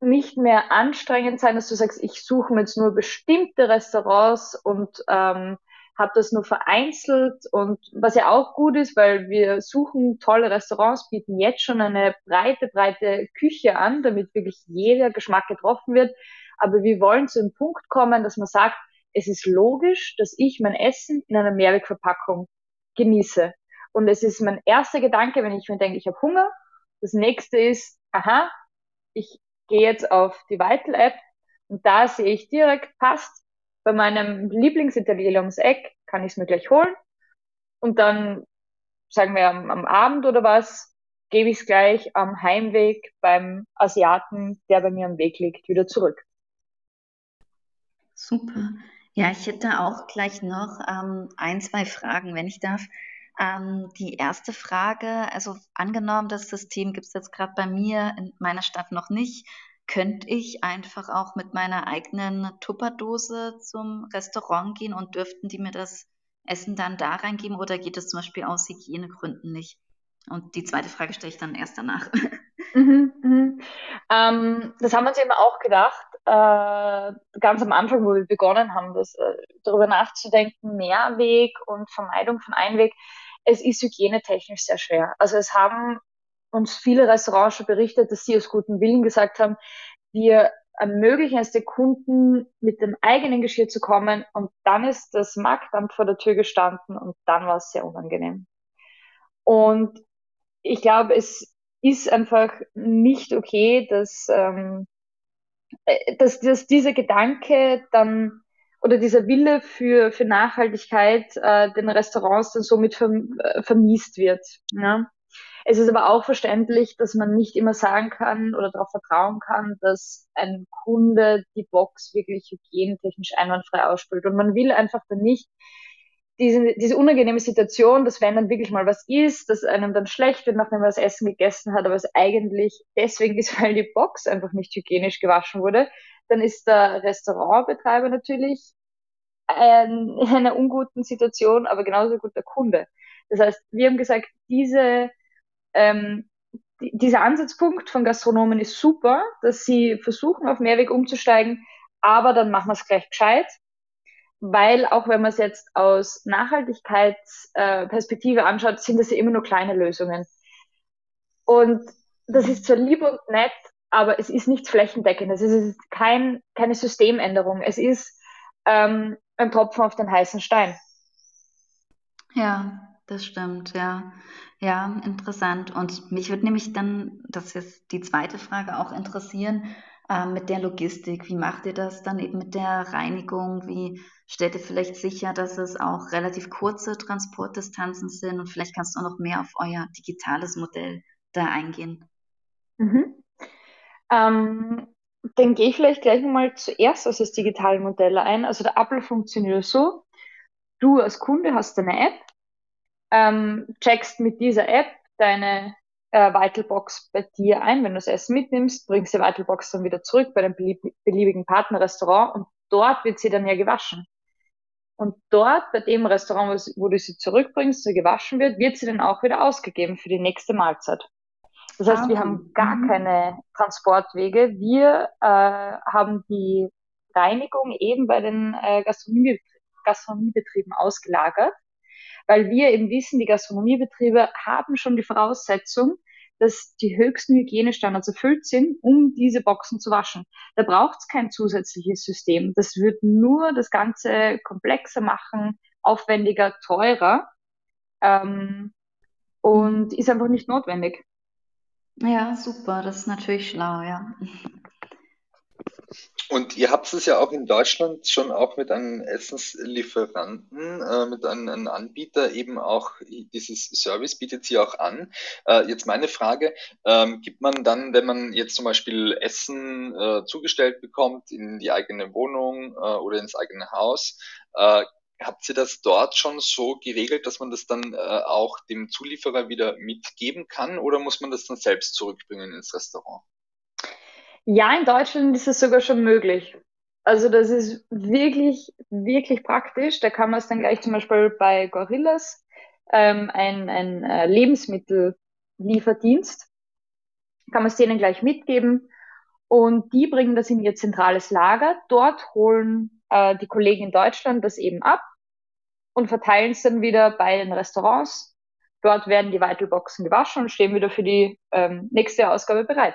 S2: nicht mehr anstrengend sein, dass du sagst, ich suche mir jetzt nur bestimmte Restaurants und ähm, habe das nur vereinzelt und was ja auch gut ist, weil wir suchen tolle Restaurants, bieten jetzt schon eine breite, breite Küche an, damit wirklich jeder Geschmack getroffen wird. Aber wir wollen zu dem Punkt kommen, dass man sagt, es ist logisch, dass ich mein Essen in einer Mehrwegverpackung genieße. Und es ist mein erster Gedanke, wenn ich mir denke, ich habe Hunger. Das nächste ist, aha, ich gehe jetzt auf die Vital-App und da sehe ich direkt, passt, bei meinem Lieblingsitaliener ums Eck kann ich es mir gleich holen und dann, sagen wir am, am Abend oder was, gebe ich es gleich am Heimweg beim Asiaten, der bei mir am Weg liegt, wieder zurück.
S3: Super. Ja, ich hätte auch gleich noch ähm, ein, zwei Fragen, wenn ich darf. Ähm, die erste Frage, also angenommen, das System gibt es jetzt gerade bei mir in meiner Stadt noch nicht, könnte ich einfach auch mit meiner eigenen Tupperdose zum Restaurant gehen und dürften die mir das Essen dann da reingeben oder geht das zum Beispiel aus Hygienegründen nicht? Und die zweite Frage stelle ich dann erst danach.
S2: Mhm, mhm. Ähm, das haben wir uns eben auch gedacht, äh, ganz am Anfang, wo wir begonnen haben, das, äh, darüber nachzudenken, Mehrweg und Vermeidung von Einweg es ist hygienetechnisch sehr schwer. Also es haben uns viele Restaurants schon berichtet, dass sie aus gutem Willen gesagt haben, wir ermöglichen es den Kunden, mit dem eigenen Geschirr zu kommen und dann ist das Marktamt vor der Tür gestanden und dann war es sehr unangenehm. Und ich glaube, es ist einfach nicht okay, dass, ähm, äh, dass, dass dieser Gedanke dann oder dieser Wille für, für Nachhaltigkeit äh, den Restaurants dann somit verm äh, vermiest wird. Ja. Es ist aber auch verständlich, dass man nicht immer sagen kann oder darauf vertrauen kann, dass ein Kunde die Box wirklich hygienetechnisch einwandfrei ausspült. Und man will einfach dann nicht diese, diese unangenehme Situation, dass wenn dann wirklich mal was ist, dass einem dann schlecht wird, nachdem man das Essen gegessen hat, aber es eigentlich deswegen ist, weil die Box einfach nicht hygienisch gewaschen wurde, dann ist der Restaurantbetreiber natürlich in einer unguten Situation, aber genauso gut der Kunde. Das heißt, wir haben gesagt, diese, ähm, dieser Ansatzpunkt von Gastronomen ist super, dass sie versuchen, auf Mehrweg umzusteigen, aber dann machen wir es gleich gescheit. Weil auch wenn man es jetzt aus Nachhaltigkeitsperspektive äh, anschaut, sind das ja immer nur kleine Lösungen. Und das ist zwar lieb und nett, aber es ist nichts Flächendeckendes. Es ist kein, keine Systemänderung. Es ist ähm, ein Tropfen auf den heißen Stein.
S3: Ja, das stimmt, ja. Ja, interessant. Und mich würde nämlich dann, das ist die zweite Frage auch interessieren, äh, mit der Logistik. Wie macht ihr das dann eben mit der Reinigung? Wie stellt ihr vielleicht sicher, dass es auch relativ kurze Transportdistanzen sind? Und vielleicht kannst du auch noch mehr auf euer digitales Modell da eingehen.
S2: Mhm. Ähm, dann gehe ich vielleicht gleich mal zuerst auf das digitale Modell ein. Also der Ablauf funktioniert so. Du als Kunde hast eine App, ähm, checkst mit dieser App deine äh, Vitalbox bei dir ein, wenn du das Essen mitnimmst, bringst die Vitalbox dann wieder zurück bei deinem beliebigen Partnerrestaurant und dort wird sie dann ja gewaschen. Und dort, bei dem Restaurant, wo du sie zurückbringst, so gewaschen wird, wird sie dann auch wieder ausgegeben für die nächste Mahlzeit. Das heißt, wir haben gar mhm. keine Transportwege. Wir äh, haben die Reinigung eben bei den äh, Gastronomie Gastronomiebetrieben ausgelagert, weil wir eben wissen, die Gastronomiebetriebe haben schon die Voraussetzung, dass die höchsten Hygienestandards erfüllt sind, um diese Boxen zu waschen. Da braucht es kein zusätzliches System. Das wird nur das Ganze komplexer machen, aufwendiger, teurer ähm, und ist einfach nicht notwendig.
S3: Ja, super, das ist natürlich schlau, ja.
S1: Und ihr habt es ja auch in Deutschland schon auch mit einem Essenslieferanten, äh, mit einem, einem, Anbieter eben auch dieses Service bietet sie auch an. Äh, jetzt meine Frage, ähm, gibt man dann, wenn man jetzt zum Beispiel Essen äh, zugestellt bekommt in die eigene Wohnung äh, oder ins eigene Haus, äh, Habt ihr das dort schon so geregelt, dass man das dann äh, auch dem Zulieferer wieder mitgeben kann oder muss man das dann selbst zurückbringen ins Restaurant?
S2: Ja, in Deutschland ist es sogar schon möglich. Also das ist wirklich, wirklich praktisch. Da kann man es dann gleich zum Beispiel bei Gorillas, ähm, ein, ein äh, Lebensmittellieferdienst, kann man es denen gleich mitgeben und die bringen das in ihr zentrales Lager. Dort holen äh, die Kollegen in Deutschland das eben ab und verteilen es dann wieder bei den Restaurants. Dort werden die Vitalboxen gewaschen und stehen wieder für die ähm, nächste Ausgabe bereit.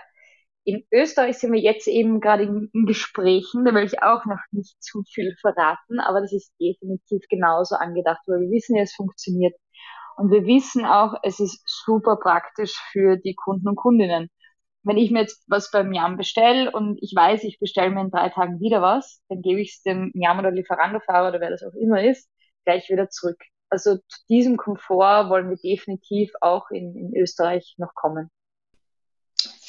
S2: In Österreich sind wir jetzt eben gerade in, in, Gesprächen, da will ich auch noch nicht zu viel verraten, aber das ist definitiv genauso angedacht, weil wir wissen ja, es funktioniert. Und wir wissen auch, es ist super praktisch für die Kunden und Kundinnen. Wenn ich mir jetzt was beim Jam bestelle und ich weiß, ich bestelle mir in drei Tagen wieder was, dann gebe ich es dem Jam oder Lieferandofahrer oder wer das auch immer ist, gleich wieder zurück. Also zu diesem Komfort wollen wir definitiv auch in, in Österreich noch kommen.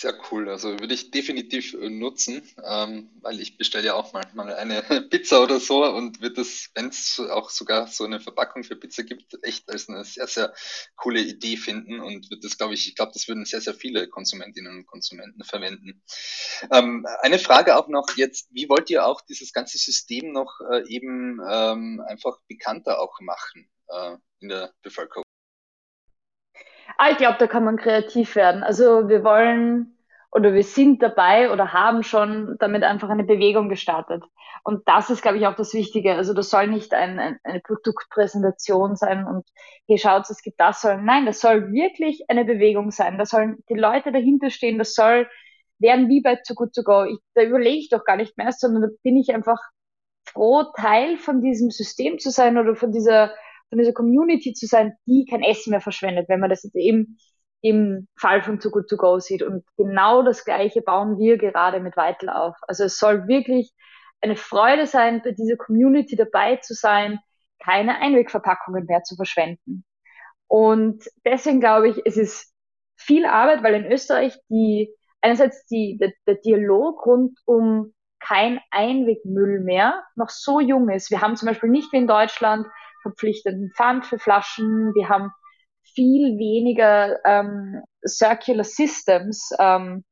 S1: Sehr cool. Also würde ich definitiv äh, nutzen, ähm, weil ich bestelle ja auch manchmal eine Pizza oder so und wird es, wenn es auch sogar so eine Verpackung für Pizza gibt, echt als eine sehr, sehr coole Idee finden und wird das, glaube ich, ich glaube, das würden sehr, sehr viele Konsumentinnen und Konsumenten verwenden. Ähm, eine Frage auch noch jetzt, wie wollt ihr auch dieses ganze System noch äh, eben ähm, einfach bekannter auch machen äh, in der Bevölkerung?
S2: Ah, ich glaube, da kann man kreativ werden. Also wir wollen oder wir sind dabei oder haben schon damit einfach eine Bewegung gestartet. Und das ist, glaube ich, auch das Wichtige. Also das soll nicht ein, ein, eine Produktpräsentation sein und hier schaut, es gibt das, sondern nein, das soll wirklich eine Bewegung sein. Da sollen die Leute dahinter stehen, das soll werden wie bei Too Good To Go. Ich, da überlege ich doch gar nicht mehr, sondern da bin ich einfach froh, Teil von diesem System zu sein oder von dieser von dieser Community zu sein, die kein Essen mehr verschwendet, wenn man das jetzt eben im Fall von Too Good To Go sieht. Und genau das Gleiche bauen wir gerade mit Vital auf. Also es soll wirklich eine Freude sein, bei dieser Community dabei zu sein, keine Einwegverpackungen mehr zu verschwenden. Und deswegen glaube ich, es ist viel Arbeit, weil in Österreich die, einerseits die, der, der Dialog rund um kein Einwegmüll mehr noch so jung ist. Wir haben zum Beispiel nicht wie in Deutschland verpflichtenden Pfand für Flaschen. Wir haben viel weniger ähm, Circular Systems, ähm,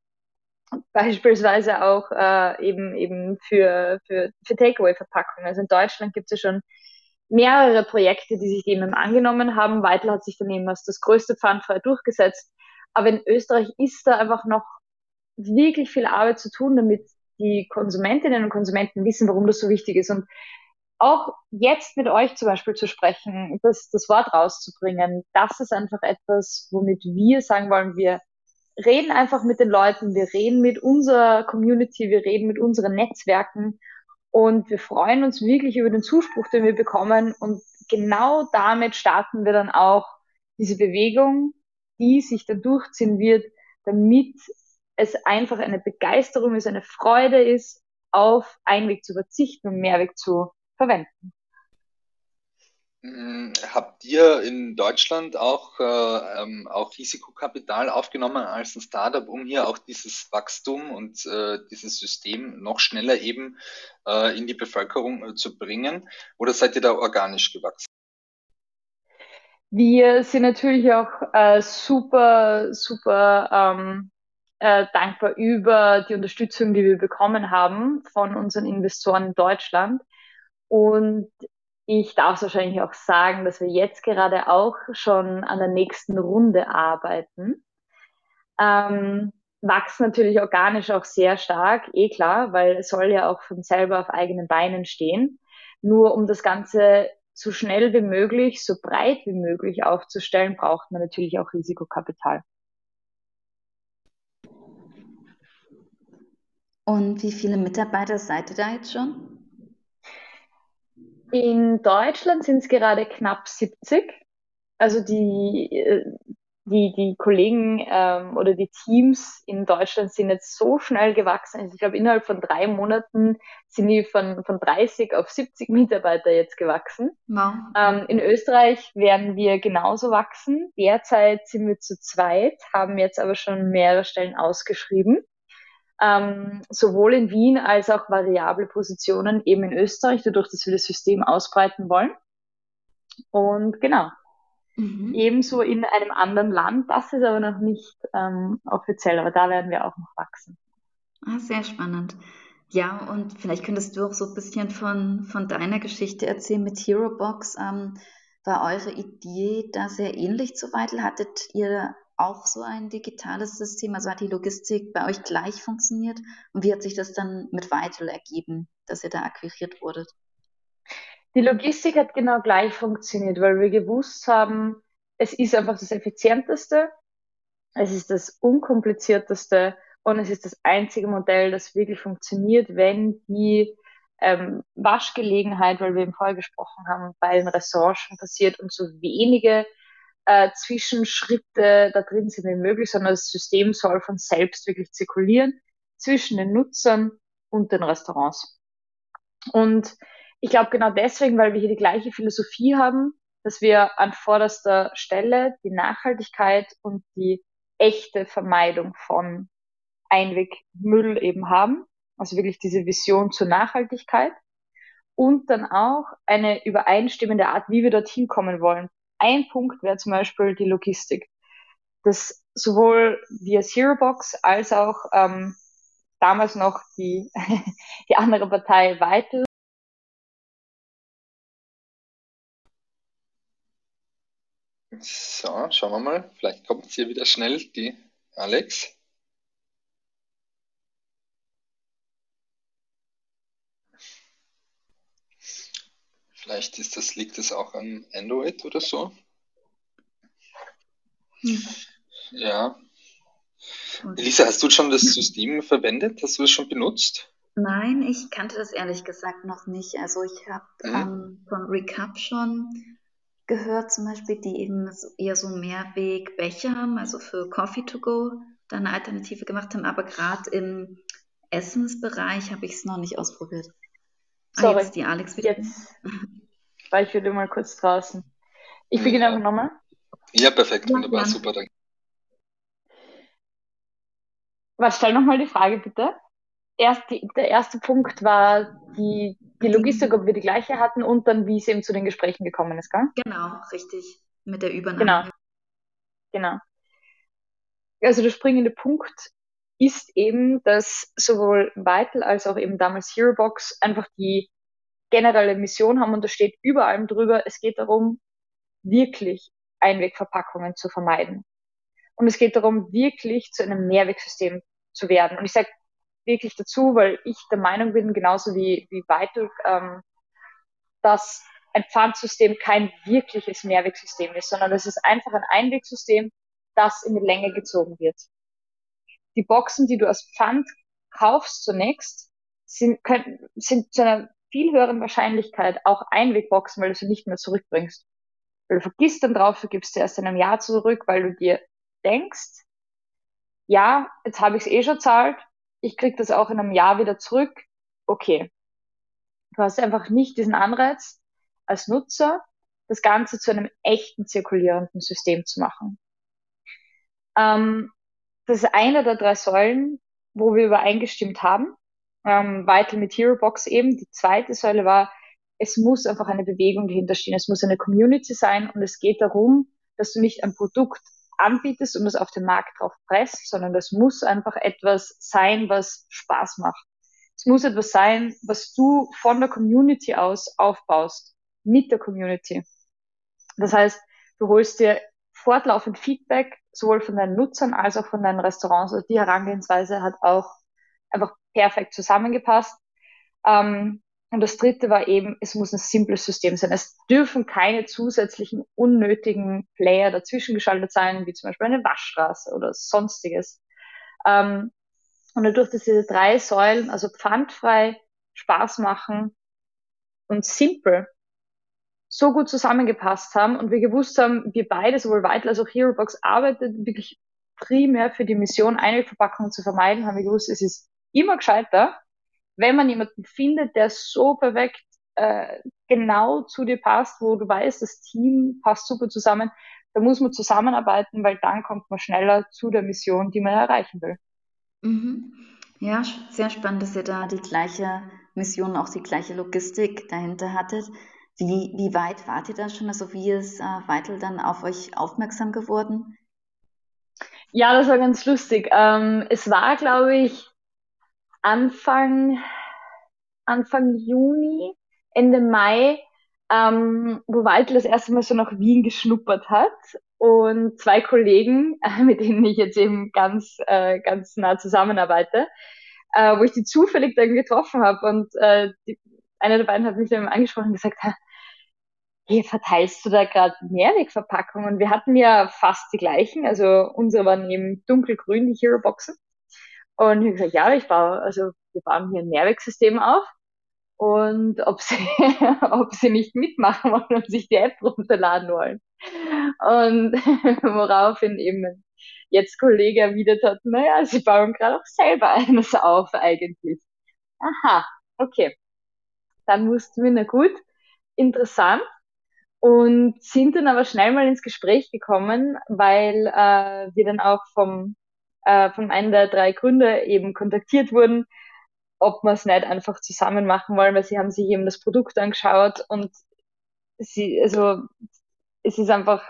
S2: beispielsweise auch äh, eben eben für, für, für Takeaway-Verpackungen. Also in Deutschland gibt es ja schon mehrere Projekte, die sich dem angenommen haben. Weitel hat sich dann eben als das größte pfandfrei durchgesetzt. Aber in Österreich ist da einfach noch wirklich viel Arbeit zu tun, damit die Konsumentinnen und Konsumenten wissen, warum das so wichtig ist. Und auch jetzt mit euch zum Beispiel zu sprechen, das, das Wort rauszubringen, das ist einfach etwas, womit wir sagen wollen, wir reden einfach mit den Leuten, wir reden mit unserer Community, wir reden mit unseren Netzwerken und wir freuen uns wirklich über den Zuspruch, den wir bekommen und genau damit starten wir dann auch diese Bewegung, die sich dann durchziehen wird, damit es einfach eine Begeisterung ist, eine Freude ist, auf Einweg zu verzichten und Mehrweg zu verwenden.
S1: Hm, habt ihr in Deutschland auch, äh, ähm, auch Risikokapital aufgenommen als ein Startup, um hier auch dieses Wachstum und äh, dieses System noch schneller eben äh, in die Bevölkerung äh, zu bringen? Oder seid ihr da organisch gewachsen?
S2: Wir sind natürlich auch äh, super, super ähm, äh, dankbar über die Unterstützung, die wir bekommen haben von unseren Investoren in Deutschland. Und ich darf es wahrscheinlich auch sagen, dass wir jetzt gerade auch schon an der nächsten Runde arbeiten. Ähm, wachsen natürlich organisch auch sehr stark, eh klar, weil es soll ja auch von selber auf eigenen Beinen stehen. Nur um das Ganze so schnell wie möglich, so breit wie möglich aufzustellen, braucht man natürlich auch Risikokapital.
S3: Und wie viele Mitarbeiter seid ihr da jetzt schon?
S2: In Deutschland sind es gerade knapp 70. Also die, äh, die, die Kollegen ähm, oder die Teams in Deutschland sind jetzt so schnell gewachsen. Also ich glaube, innerhalb von drei Monaten sind die von, von 30 auf 70 Mitarbeiter jetzt gewachsen. Wow. Ähm, in Österreich werden wir genauso wachsen. Derzeit sind wir zu zweit, haben jetzt aber schon mehrere Stellen ausgeschrieben ähm, sowohl in Wien als auch variable Positionen eben in Österreich, dadurch, dass wir das System ausbreiten wollen. Und genau. Mhm. Ebenso in einem anderen Land, das ist aber noch nicht ähm, offiziell, aber da werden wir auch noch wachsen.
S3: Ah, sehr spannend. Ja, und vielleicht könntest du auch so ein bisschen von, von deiner Geschichte erzählen mit HeroBox. Ähm, war eure Idee da sehr ähnlich zu Weitel? Hattet ihr auch so ein digitales System? Also hat die Logistik bei euch gleich funktioniert? Und wie hat sich das dann mit Vital ergeben, dass ihr da akquiriert wurdet?
S2: Die Logistik hat genau gleich funktioniert, weil wir gewusst haben, es ist einfach das effizienteste, es ist das unkomplizierteste und es ist das einzige Modell, das wirklich funktioniert, wenn die ähm, Waschgelegenheit, weil wir im Vorher gesprochen haben, bei den Ressorts schon passiert und so wenige äh, Zwischenschritte da drin sind wie möglich, sondern das System soll von selbst wirklich zirkulieren zwischen den Nutzern und den Restaurants. Und ich glaube genau deswegen, weil wir hier die gleiche Philosophie haben, dass wir an vorderster Stelle die Nachhaltigkeit und die echte Vermeidung von Einwegmüll eben haben. Also wirklich diese Vision zur Nachhaltigkeit. Und dann auch eine übereinstimmende Art, wie wir dorthin kommen wollen. Ein Punkt wäre zum Beispiel die Logistik. Das sowohl via Zerobox als auch ähm, damals noch die, die andere Partei Vital
S1: So, schauen wir mal. Vielleicht kommt hier wieder schnell, die Alex. Vielleicht ist das, liegt es auch an Android oder so. Hm. Ja. Elisa, hast du schon das System verwendet? Hast du es schon benutzt?
S3: Nein, ich kannte das ehrlich gesagt noch nicht. Also ich habe mhm. ähm, von Recap schon gehört, zum Beispiel, die eben eher so Mehrwegbecher haben, also für Coffee to go, da eine Alternative gemacht haben. Aber gerade im Essensbereich habe ich es noch nicht ausprobiert.
S2: Sorry. Ah, jetzt die Alex wieder. Jetzt war ich wieder mal kurz draußen. Ich beginne ja. einfach nochmal.
S1: Ja, perfekt, wunderbar, ja. super, danke.
S2: Was, stell nochmal die Frage bitte. Erst die, der erste Punkt war die, die Logistik, ob wir die gleiche hatten und dann, wie es eben zu den Gesprächen gekommen ist, gell?
S3: Genau, richtig. Mit der Übernahme.
S2: Genau. Genau. Also der springende Punkt ist eben, dass sowohl Vital als auch eben damals HeroBox einfach die generelle Mission haben und da steht über allem drüber, es geht darum, wirklich Einwegverpackungen zu vermeiden. Und es geht darum, wirklich zu einem Mehrwegsystem zu werden. Und ich sage wirklich dazu, weil ich der Meinung bin, genauso wie, wie Vital ähm, dass ein Pfandsystem kein wirkliches Mehrwegsystem ist, sondern es ist einfach ein Einwegsystem, das in die Länge gezogen wird. Die Boxen, die du als Pfand kaufst zunächst, sind, können, sind zu einer viel höheren Wahrscheinlichkeit auch Einwegboxen, weil du sie nicht mehr zurückbringst. Weil du vergisst dann drauf, du gibst sie erst in einem Jahr zurück, weil du dir denkst, ja, jetzt habe ich es eh schon zahlt, ich krieg das auch in einem Jahr wieder zurück, okay. Du hast einfach nicht diesen Anreiz als Nutzer, das Ganze zu einem echten zirkulierenden System zu machen. Ähm, das ist eine der drei Säulen, wo wir übereingestimmt haben. Ähm, Vital Material Box eben. Die zweite Säule war, es muss einfach eine Bewegung dahinter stehen. Es muss eine Community sein und es geht darum, dass du nicht ein Produkt anbietest und das auf den Markt drauf presst, sondern das muss einfach etwas sein, was Spaß macht. Es muss etwas sein, was du von der Community aus aufbaust, mit der Community. Das heißt, du holst dir fortlaufend Feedback, sowohl von deinen Nutzern als auch von deinen Restaurants. Also die Herangehensweise hat auch einfach perfekt zusammengepasst. Ähm, und das dritte war eben, es muss ein simples System sein. Es dürfen keine zusätzlichen unnötigen Player dazwischen geschaltet sein, wie zum Beispiel eine Waschstraße oder sonstiges. Ähm, und dadurch, dass diese drei Säulen, also pfandfrei, Spaß machen und simpel, so gut zusammengepasst haben und wir gewusst haben, wir beide, sowohl Vital als auch HeroBox, arbeitet wirklich primär für die Mission, Einwegverpackungen zu vermeiden, haben wir gewusst, es ist immer gescheiter, wenn man jemanden findet, der so perfekt äh, genau zu dir passt, wo du weißt, das Team passt super zusammen, da muss man zusammenarbeiten, weil dann kommt man schneller zu der Mission, die man erreichen will.
S3: Mhm. Ja, sehr spannend, dass ihr da die gleiche Mission, auch die gleiche Logistik dahinter hattet. Wie, wie weit wart ihr da schon? Also wie ist äh, Vital dann auf euch aufmerksam geworden?
S2: Ja, das war ganz lustig. Ähm, es war, glaube ich, Anfang, Anfang Juni, Ende Mai, ähm, wo Walter das erste Mal so nach Wien geschnuppert hat und zwei Kollegen, äh, mit denen ich jetzt eben ganz, äh, ganz nah zusammenarbeite, äh, wo ich die zufällig dann getroffen habe und äh, die, eine der beiden hat mich dann angesprochen und gesagt, hey, verteilst du da gerade Mehrwegverpackungen? Wir hatten ja fast die gleichen, also unsere waren eben dunkelgrün, die Hero Boxen. Und ich habe gesagt, ja, ich baue, also wir bauen hier ein Mehrwegsystem auf und ob sie, ob sie nicht mitmachen wollen und sich die App runterladen wollen. Und woraufhin eben jetzt Kollege erwidert hat, naja, sie bauen gerade auch selber eines auf eigentlich. Aha, okay. Dann wussten wir, na gut, interessant. Und sind dann aber schnell mal ins Gespräch gekommen, weil äh, wir dann auch vom äh, von einem der drei Gründer eben kontaktiert wurden, ob wir es nicht einfach zusammen machen wollen, weil sie haben sich eben das Produkt angeschaut und sie, also es ist einfach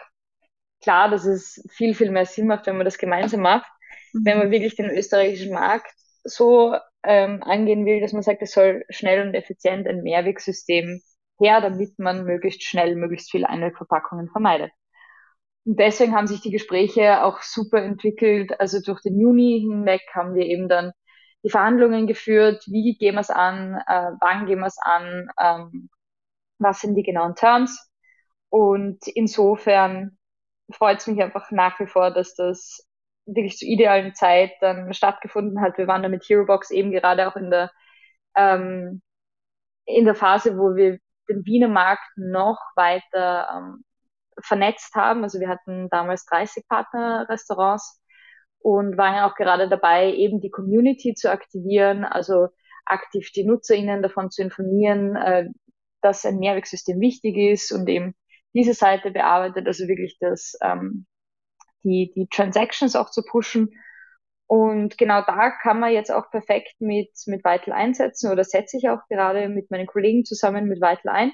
S2: klar, dass es viel, viel mehr Sinn macht, wenn man das gemeinsam macht, mhm. wenn man wirklich den österreichischen Markt so ähm, angehen will, dass man sagt, es soll schnell und effizient ein Mehrwegsystem her, damit man möglichst schnell möglichst viele Einwegverpackungen vermeidet. Und deswegen haben sich die Gespräche auch super entwickelt. Also durch den Juni hinweg haben wir eben dann die Verhandlungen geführt, wie gehen wir es an, äh, wann gehen wir es an, ähm, was sind die genauen Terms. Und insofern freut es mich einfach nach wie vor, dass das wirklich zur idealen Zeit dann stattgefunden hat. Wir waren da mit HeroBox eben gerade auch in der ähm, in der Phase, wo wir den Wiener Markt noch weiter ähm, vernetzt haben. Also wir hatten damals 30 Partnerrestaurants und waren ja auch gerade dabei, eben die Community zu aktivieren, also aktiv die NutzerInnen davon zu informieren, äh, dass ein Mehrwegsystem wichtig ist und eben diese Seite bearbeitet, also wirklich das, ähm, die, die Transactions auch zu pushen. Und genau da kann man jetzt auch perfekt mit, mit Vital einsetzen oder setze ich auch gerade mit meinen Kollegen zusammen mit Vital ein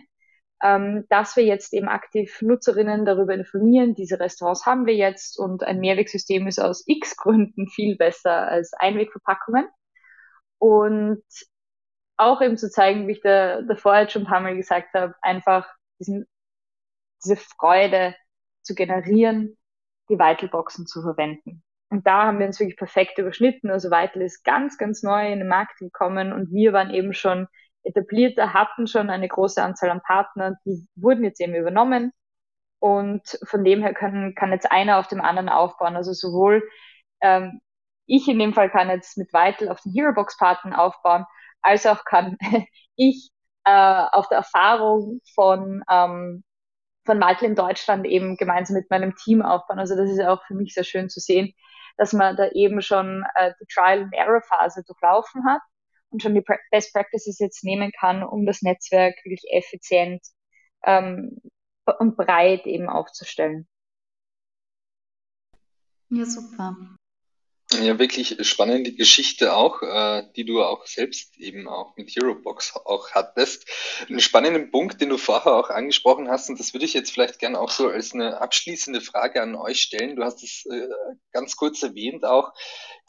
S2: ähm, dass wir jetzt eben aktiv Nutzerinnen darüber informieren, diese Restaurants haben wir jetzt und ein Mehrwegsystem ist aus x Gründen viel besser als Einwegverpackungen. Und auch eben zu zeigen, wie ich da, davor jetzt schon ein paar Mal gesagt habe, einfach diesen, diese Freude zu generieren, die Vitalboxen zu verwenden. Und da haben wir uns wirklich perfekt überschnitten. Also Vital ist ganz, ganz neu in den Markt gekommen und wir waren eben schon etablierte, hatten schon eine große Anzahl an Partnern, die wurden jetzt eben übernommen. Und von dem her kann, kann jetzt einer auf dem anderen aufbauen. Also sowohl ähm, ich in dem Fall kann jetzt mit Vital auf den HeroBox-Partnern aufbauen, als auch kann ich äh, auf der Erfahrung von, ähm, von Vital in Deutschland eben gemeinsam mit meinem Team aufbauen. Also das ist auch für mich sehr schön zu sehen, dass man da eben schon äh, die Trial-and-Error-Phase durchlaufen hat und schon die Best Practices jetzt nehmen kann, um das Netzwerk wirklich effizient ähm, und breit eben aufzustellen.
S3: Ja, super.
S1: Ja, wirklich spannende Geschichte auch, äh, die du auch selbst eben auch mit HeroBox auch hattest. Einen spannenden Punkt, den du vorher auch angesprochen hast, und das würde ich jetzt vielleicht gerne auch so als eine abschließende Frage an euch stellen. Du hast es äh, ganz kurz erwähnt auch.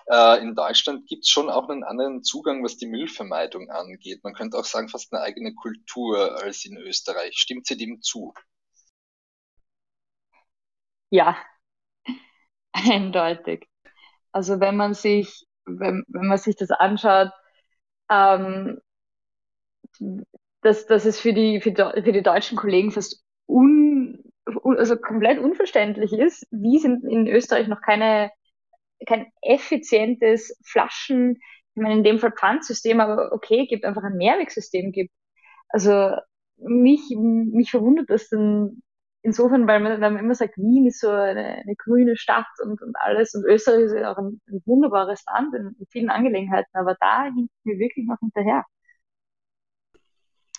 S1: Äh, in Deutschland gibt es schon auch einen anderen Zugang, was die Müllvermeidung angeht. Man könnte auch sagen, fast eine eigene Kultur als in Österreich. Stimmt sie dem zu?
S2: Ja, eindeutig. Also wenn man sich, wenn, wenn man sich das anschaut, ähm, dass, dass es für die, für, die, für die deutschen Kollegen fast un, also komplett unverständlich ist, wie es in, in Österreich noch keine kein effizientes Flaschen, ich meine in dem Fall Pfandsystem, aber okay, gibt einfach ein Mehrwegsystem gibt. Also mich, mich verwundert das dann insofern, weil man dann immer sagt, Wien ist so eine, eine grüne Stadt und, und alles und Österreich ist ja auch ein, ein wunderbares Land in, in, vielen Angelegenheiten, aber da hinken wir wirklich noch hinterher.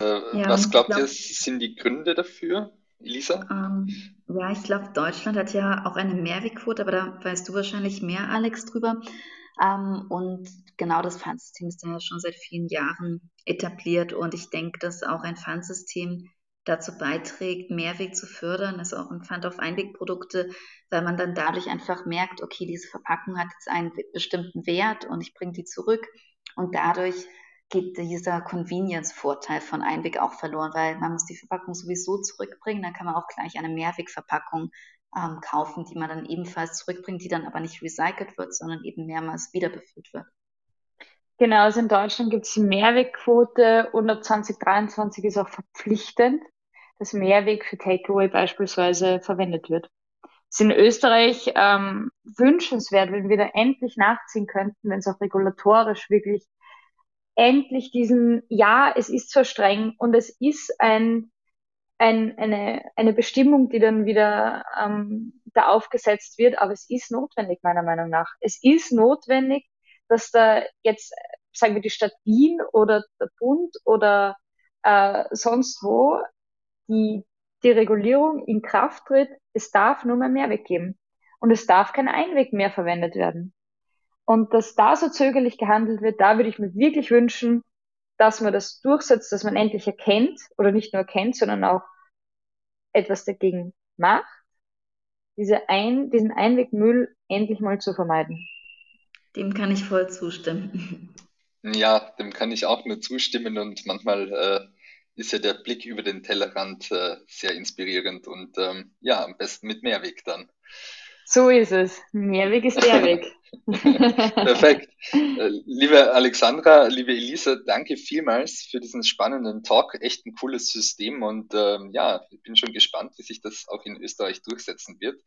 S1: Äh, ja, was glaubt glaub, ihr, sind die Gründe dafür? Elisa?
S3: Ähm, ja, ich glaube, Deutschland hat ja auch eine Mehrwegquote, aber da weißt du wahrscheinlich mehr, Alex, drüber. Ähm, und genau das Pfandsystem ist ja schon seit vielen Jahren etabliert und ich denke, dass auch ein Pfandsystem dazu beiträgt, Mehrweg zu fördern, also auch ein Pfand auf Einwegprodukte, weil man dann dadurch einfach merkt, okay, diese Verpackung hat jetzt einen bestimmten Wert und ich bringe die zurück. Und dadurch geht dieser Convenience-Vorteil von Einweg auch verloren, weil man muss die Verpackung sowieso zurückbringen, dann kann man auch gleich eine Mehrwegverpackung ähm, kaufen, die man dann ebenfalls zurückbringt, die dann aber nicht recycelt wird, sondern eben mehrmals wieder befüllt wird.
S2: Genau, also in Deutschland gibt es die Mehrwegquote. Und ab 2023 ist auch verpflichtend, dass Mehrweg für Takeaway beispielsweise verwendet wird. Es ist in Österreich ähm, wünschenswert, wenn wir da endlich nachziehen könnten, wenn es auch regulatorisch wirklich endlich diesen, ja, es ist zwar streng und es ist ein, ein, eine, eine Bestimmung, die dann wieder ähm, da aufgesetzt wird, aber es ist notwendig, meiner Meinung nach. Es ist notwendig, dass da jetzt, sagen wir, die Stadt Wien oder der Bund oder äh, sonst wo die, die Regulierung in Kraft tritt, es darf nur mehr Mehrweg geben. Und es darf kein Einweg mehr verwendet werden. Und dass da so zögerlich gehandelt wird, da würde ich mir wirklich wünschen, dass man das durchsetzt, dass man endlich erkennt oder nicht nur erkennt, sondern auch etwas dagegen macht, diese Ein diesen Einwegmüll endlich mal zu vermeiden.
S3: Dem kann ich voll zustimmen.
S1: Ja, dem kann ich auch nur zustimmen und manchmal äh, ist ja der Blick über den Tellerrand äh, sehr inspirierend und ähm, ja, am besten mit Mehrweg dann.
S2: So ist es. Mehrweg ist der Weg.
S1: Perfekt. Äh, liebe Alexandra, liebe Elisa, danke vielmals für diesen spannenden Talk. Echt ein cooles System und ähm, ja, ich bin schon gespannt, wie sich das auch in Österreich durchsetzen wird.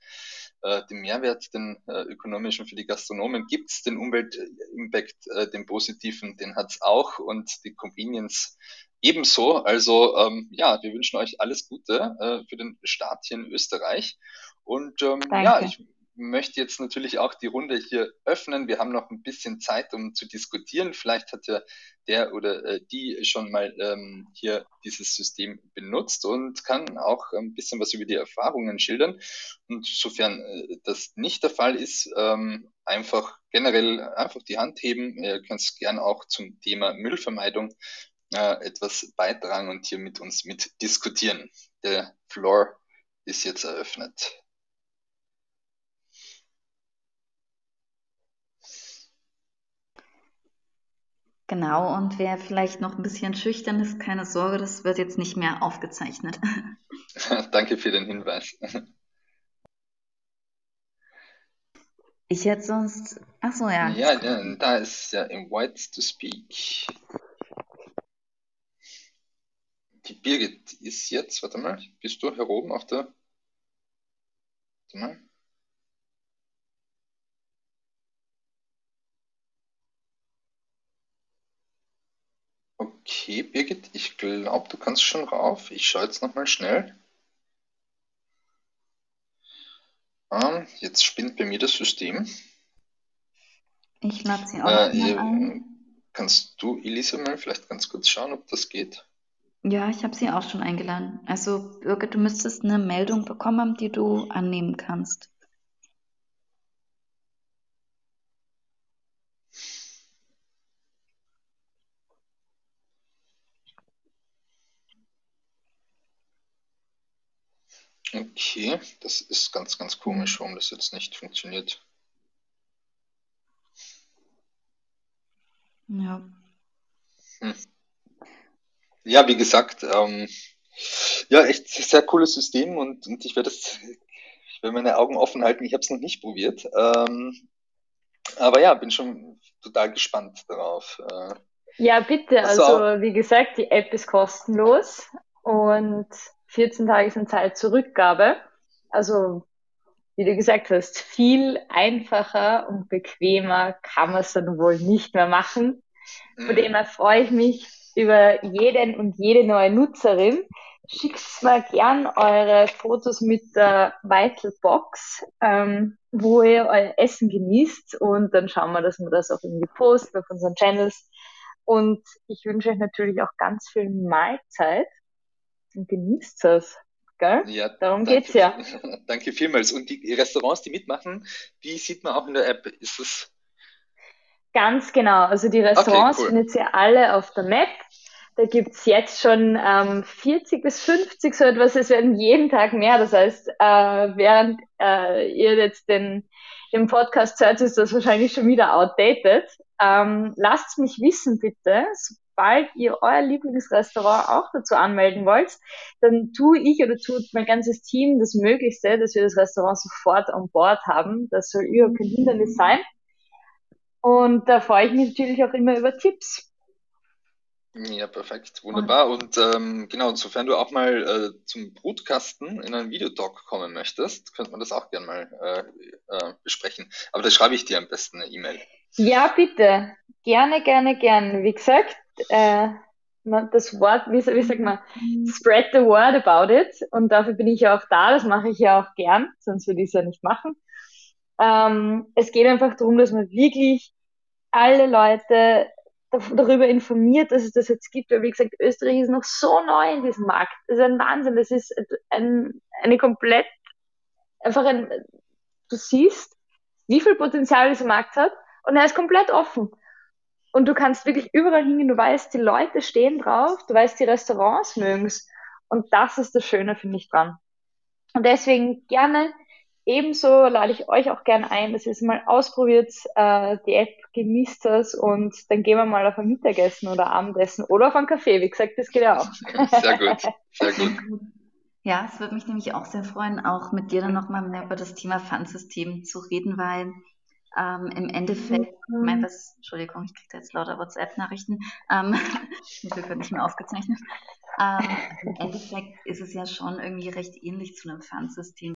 S1: Äh, den Mehrwert, den äh, ökonomischen für die Gastronomen gibt's, den Umweltimpact, äh, den positiven, den hat's auch und die Convenience ebenso. Also ähm, ja, wir wünschen euch alles Gute äh, für den Start hier in Österreich. Und ähm, ja, ich möchte jetzt natürlich auch die Runde hier öffnen. Wir haben noch ein bisschen Zeit, um zu diskutieren. Vielleicht hat ja der oder äh, die schon mal ähm, hier dieses System benutzt und kann auch ein bisschen was über die Erfahrungen schildern. Und sofern äh, das nicht der Fall ist, ähm, einfach generell einfach die Hand heben. Ihr könnt gern auch zum Thema Müllvermeidung äh, etwas beitragen und hier mit uns mitdiskutieren. Der Floor ist jetzt eröffnet.
S3: Genau, und wer vielleicht noch ein bisschen schüchtern ist, keine Sorge, das wird jetzt nicht mehr aufgezeichnet.
S1: Danke für den Hinweis.
S3: Ich hätte sonst. Ach so, ja.
S1: Ja, ja da ist ja Invite to Speak. Die Birgit ist jetzt, warte mal, bist du hier oben auf der, warte mal. Okay, Birgit, ich glaube, du kannst schon rauf. Ich schaue jetzt nochmal schnell. Ähm, jetzt spinnt bei mir das System.
S3: Ich lade sie auch
S1: Äh,
S3: mal ein.
S1: kannst du, Elisa, mal vielleicht ganz kurz schauen, ob das geht?
S3: Ja, ich habe sie auch schon eingeladen. Also, Birgit, du müsstest eine Meldung bekommen, die du annehmen kannst.
S1: Okay, das ist ganz, ganz komisch, warum das jetzt nicht funktioniert.
S3: Ja.
S1: Hm. Ja, wie gesagt, ähm, ja, echt sehr cooles System und, und ich werde das, ich werde meine Augen offen halten. Ich habe es noch nicht probiert, ähm, aber ja, bin schon total gespannt darauf. Äh,
S2: Ja, bitte.
S1: also,
S2: Also, wie gesagt, die App ist kostenlos und 14 Tage sind Zeit zur Rückgabe. Also, wie du gesagt hast, viel einfacher und bequemer kann man es dann wohl nicht mehr machen. Von dem
S1: mh,
S2: her freue ich mich über jeden und jede neue Nutzerin. Schickt mir gern eure Fotos mit der Vital Box, ähm, wo ihr euer Essen genießt und dann schauen wir, dass wir das auch irgendwie posten auf unseren Channels. Und ich wünsche euch natürlich auch ganz viel Mahlzeit und genießt es, gell?
S1: ja,
S2: Darum
S1: danke,
S2: geht's ja.
S1: danke vielmals. Und die Restaurants, die mitmachen, die sieht man auch in der App. Ist das?
S2: Ganz genau. Also die
S1: Okay,
S2: Restaurants
S1: cool.
S2: findet ihr alle auf der Map. Da gibt's jetzt schon ähm, 40 bis 50 so etwas. Es werden jeden Tag mehr. Das heißt, äh, während äh, ihr jetzt den, den Podcast hört, ist das wahrscheinlich schon wieder outdated. Ähm, lasst mich wissen, bitte, sobald ihr euer Lieblingsrestaurant auch dazu anmelden wollt, dann tue ich oder tut mein ganzes Team das Möglichste, dass wir das Restaurant sofort an Bord haben. Das soll überhaupt kein Hindernis sein. Und da freue ich mich natürlich auch immer über Tipps.
S1: Ja, perfekt,
S3: Und
S1: wunderbar. Und ähm, genau, sofern du auch mal äh, zum Brutkasten in einen Videotalk kommen möchtest, könnte man das auch gern mal äh, äh, besprechen. Aber da schreibe ich dir am besten eine E-Mail.
S2: Ja, bitte. Gerne, gerne, gerne. Wie gesagt, äh, das Wort, wie, wie sagt man, spread the word about it. Und dafür bin ich ja auch da. Das mache ich ja auch gern, sonst würde ich es ja nicht machen. Ähm, es geht einfach darum, dass man wirklich alle Leute da- darüber informiert, dass es das jetzt gibt. Weil, wie gesagt, Österreich ist noch so neu in diesem Markt. Das ist ein Wahnsinn. Das ist ein, eine komplett, einfach ein, du siehst, wie viel Potenzial dieser Markt hat und er ist komplett offen. Und du kannst wirklich überall hingehen, du weißt, die Leute stehen drauf, du weißt, die Restaurants mögen's. Und das ist das Schöne, finde ich, dran. Und deswegen gerne, ebenso lade ich euch auch gerne ein, dass ihr es mal ausprobiert, äh, die App, genießt das und dann gehen wir mal auf ein Mittagessen oder Abendessen oder auf einen Kaffee. Wie gesagt, das geht ja auch.
S1: Sehr gut, sehr gut.
S3: ja, es würde mich nämlich auch sehr freuen, auch mit dir dann nochmal mehr über das Thema Pfandsystem zu reden, weil ähm, im Endeffekt, mein, was, Entschuldigung, ich kriege jetzt lauter WhatsApp-Nachrichten, ähm, Glück wird nicht mehr aufgezeichnet. Ähm, Im Endeffekt ist es ja schon irgendwie recht ähnlich zu einem Pfandsystem.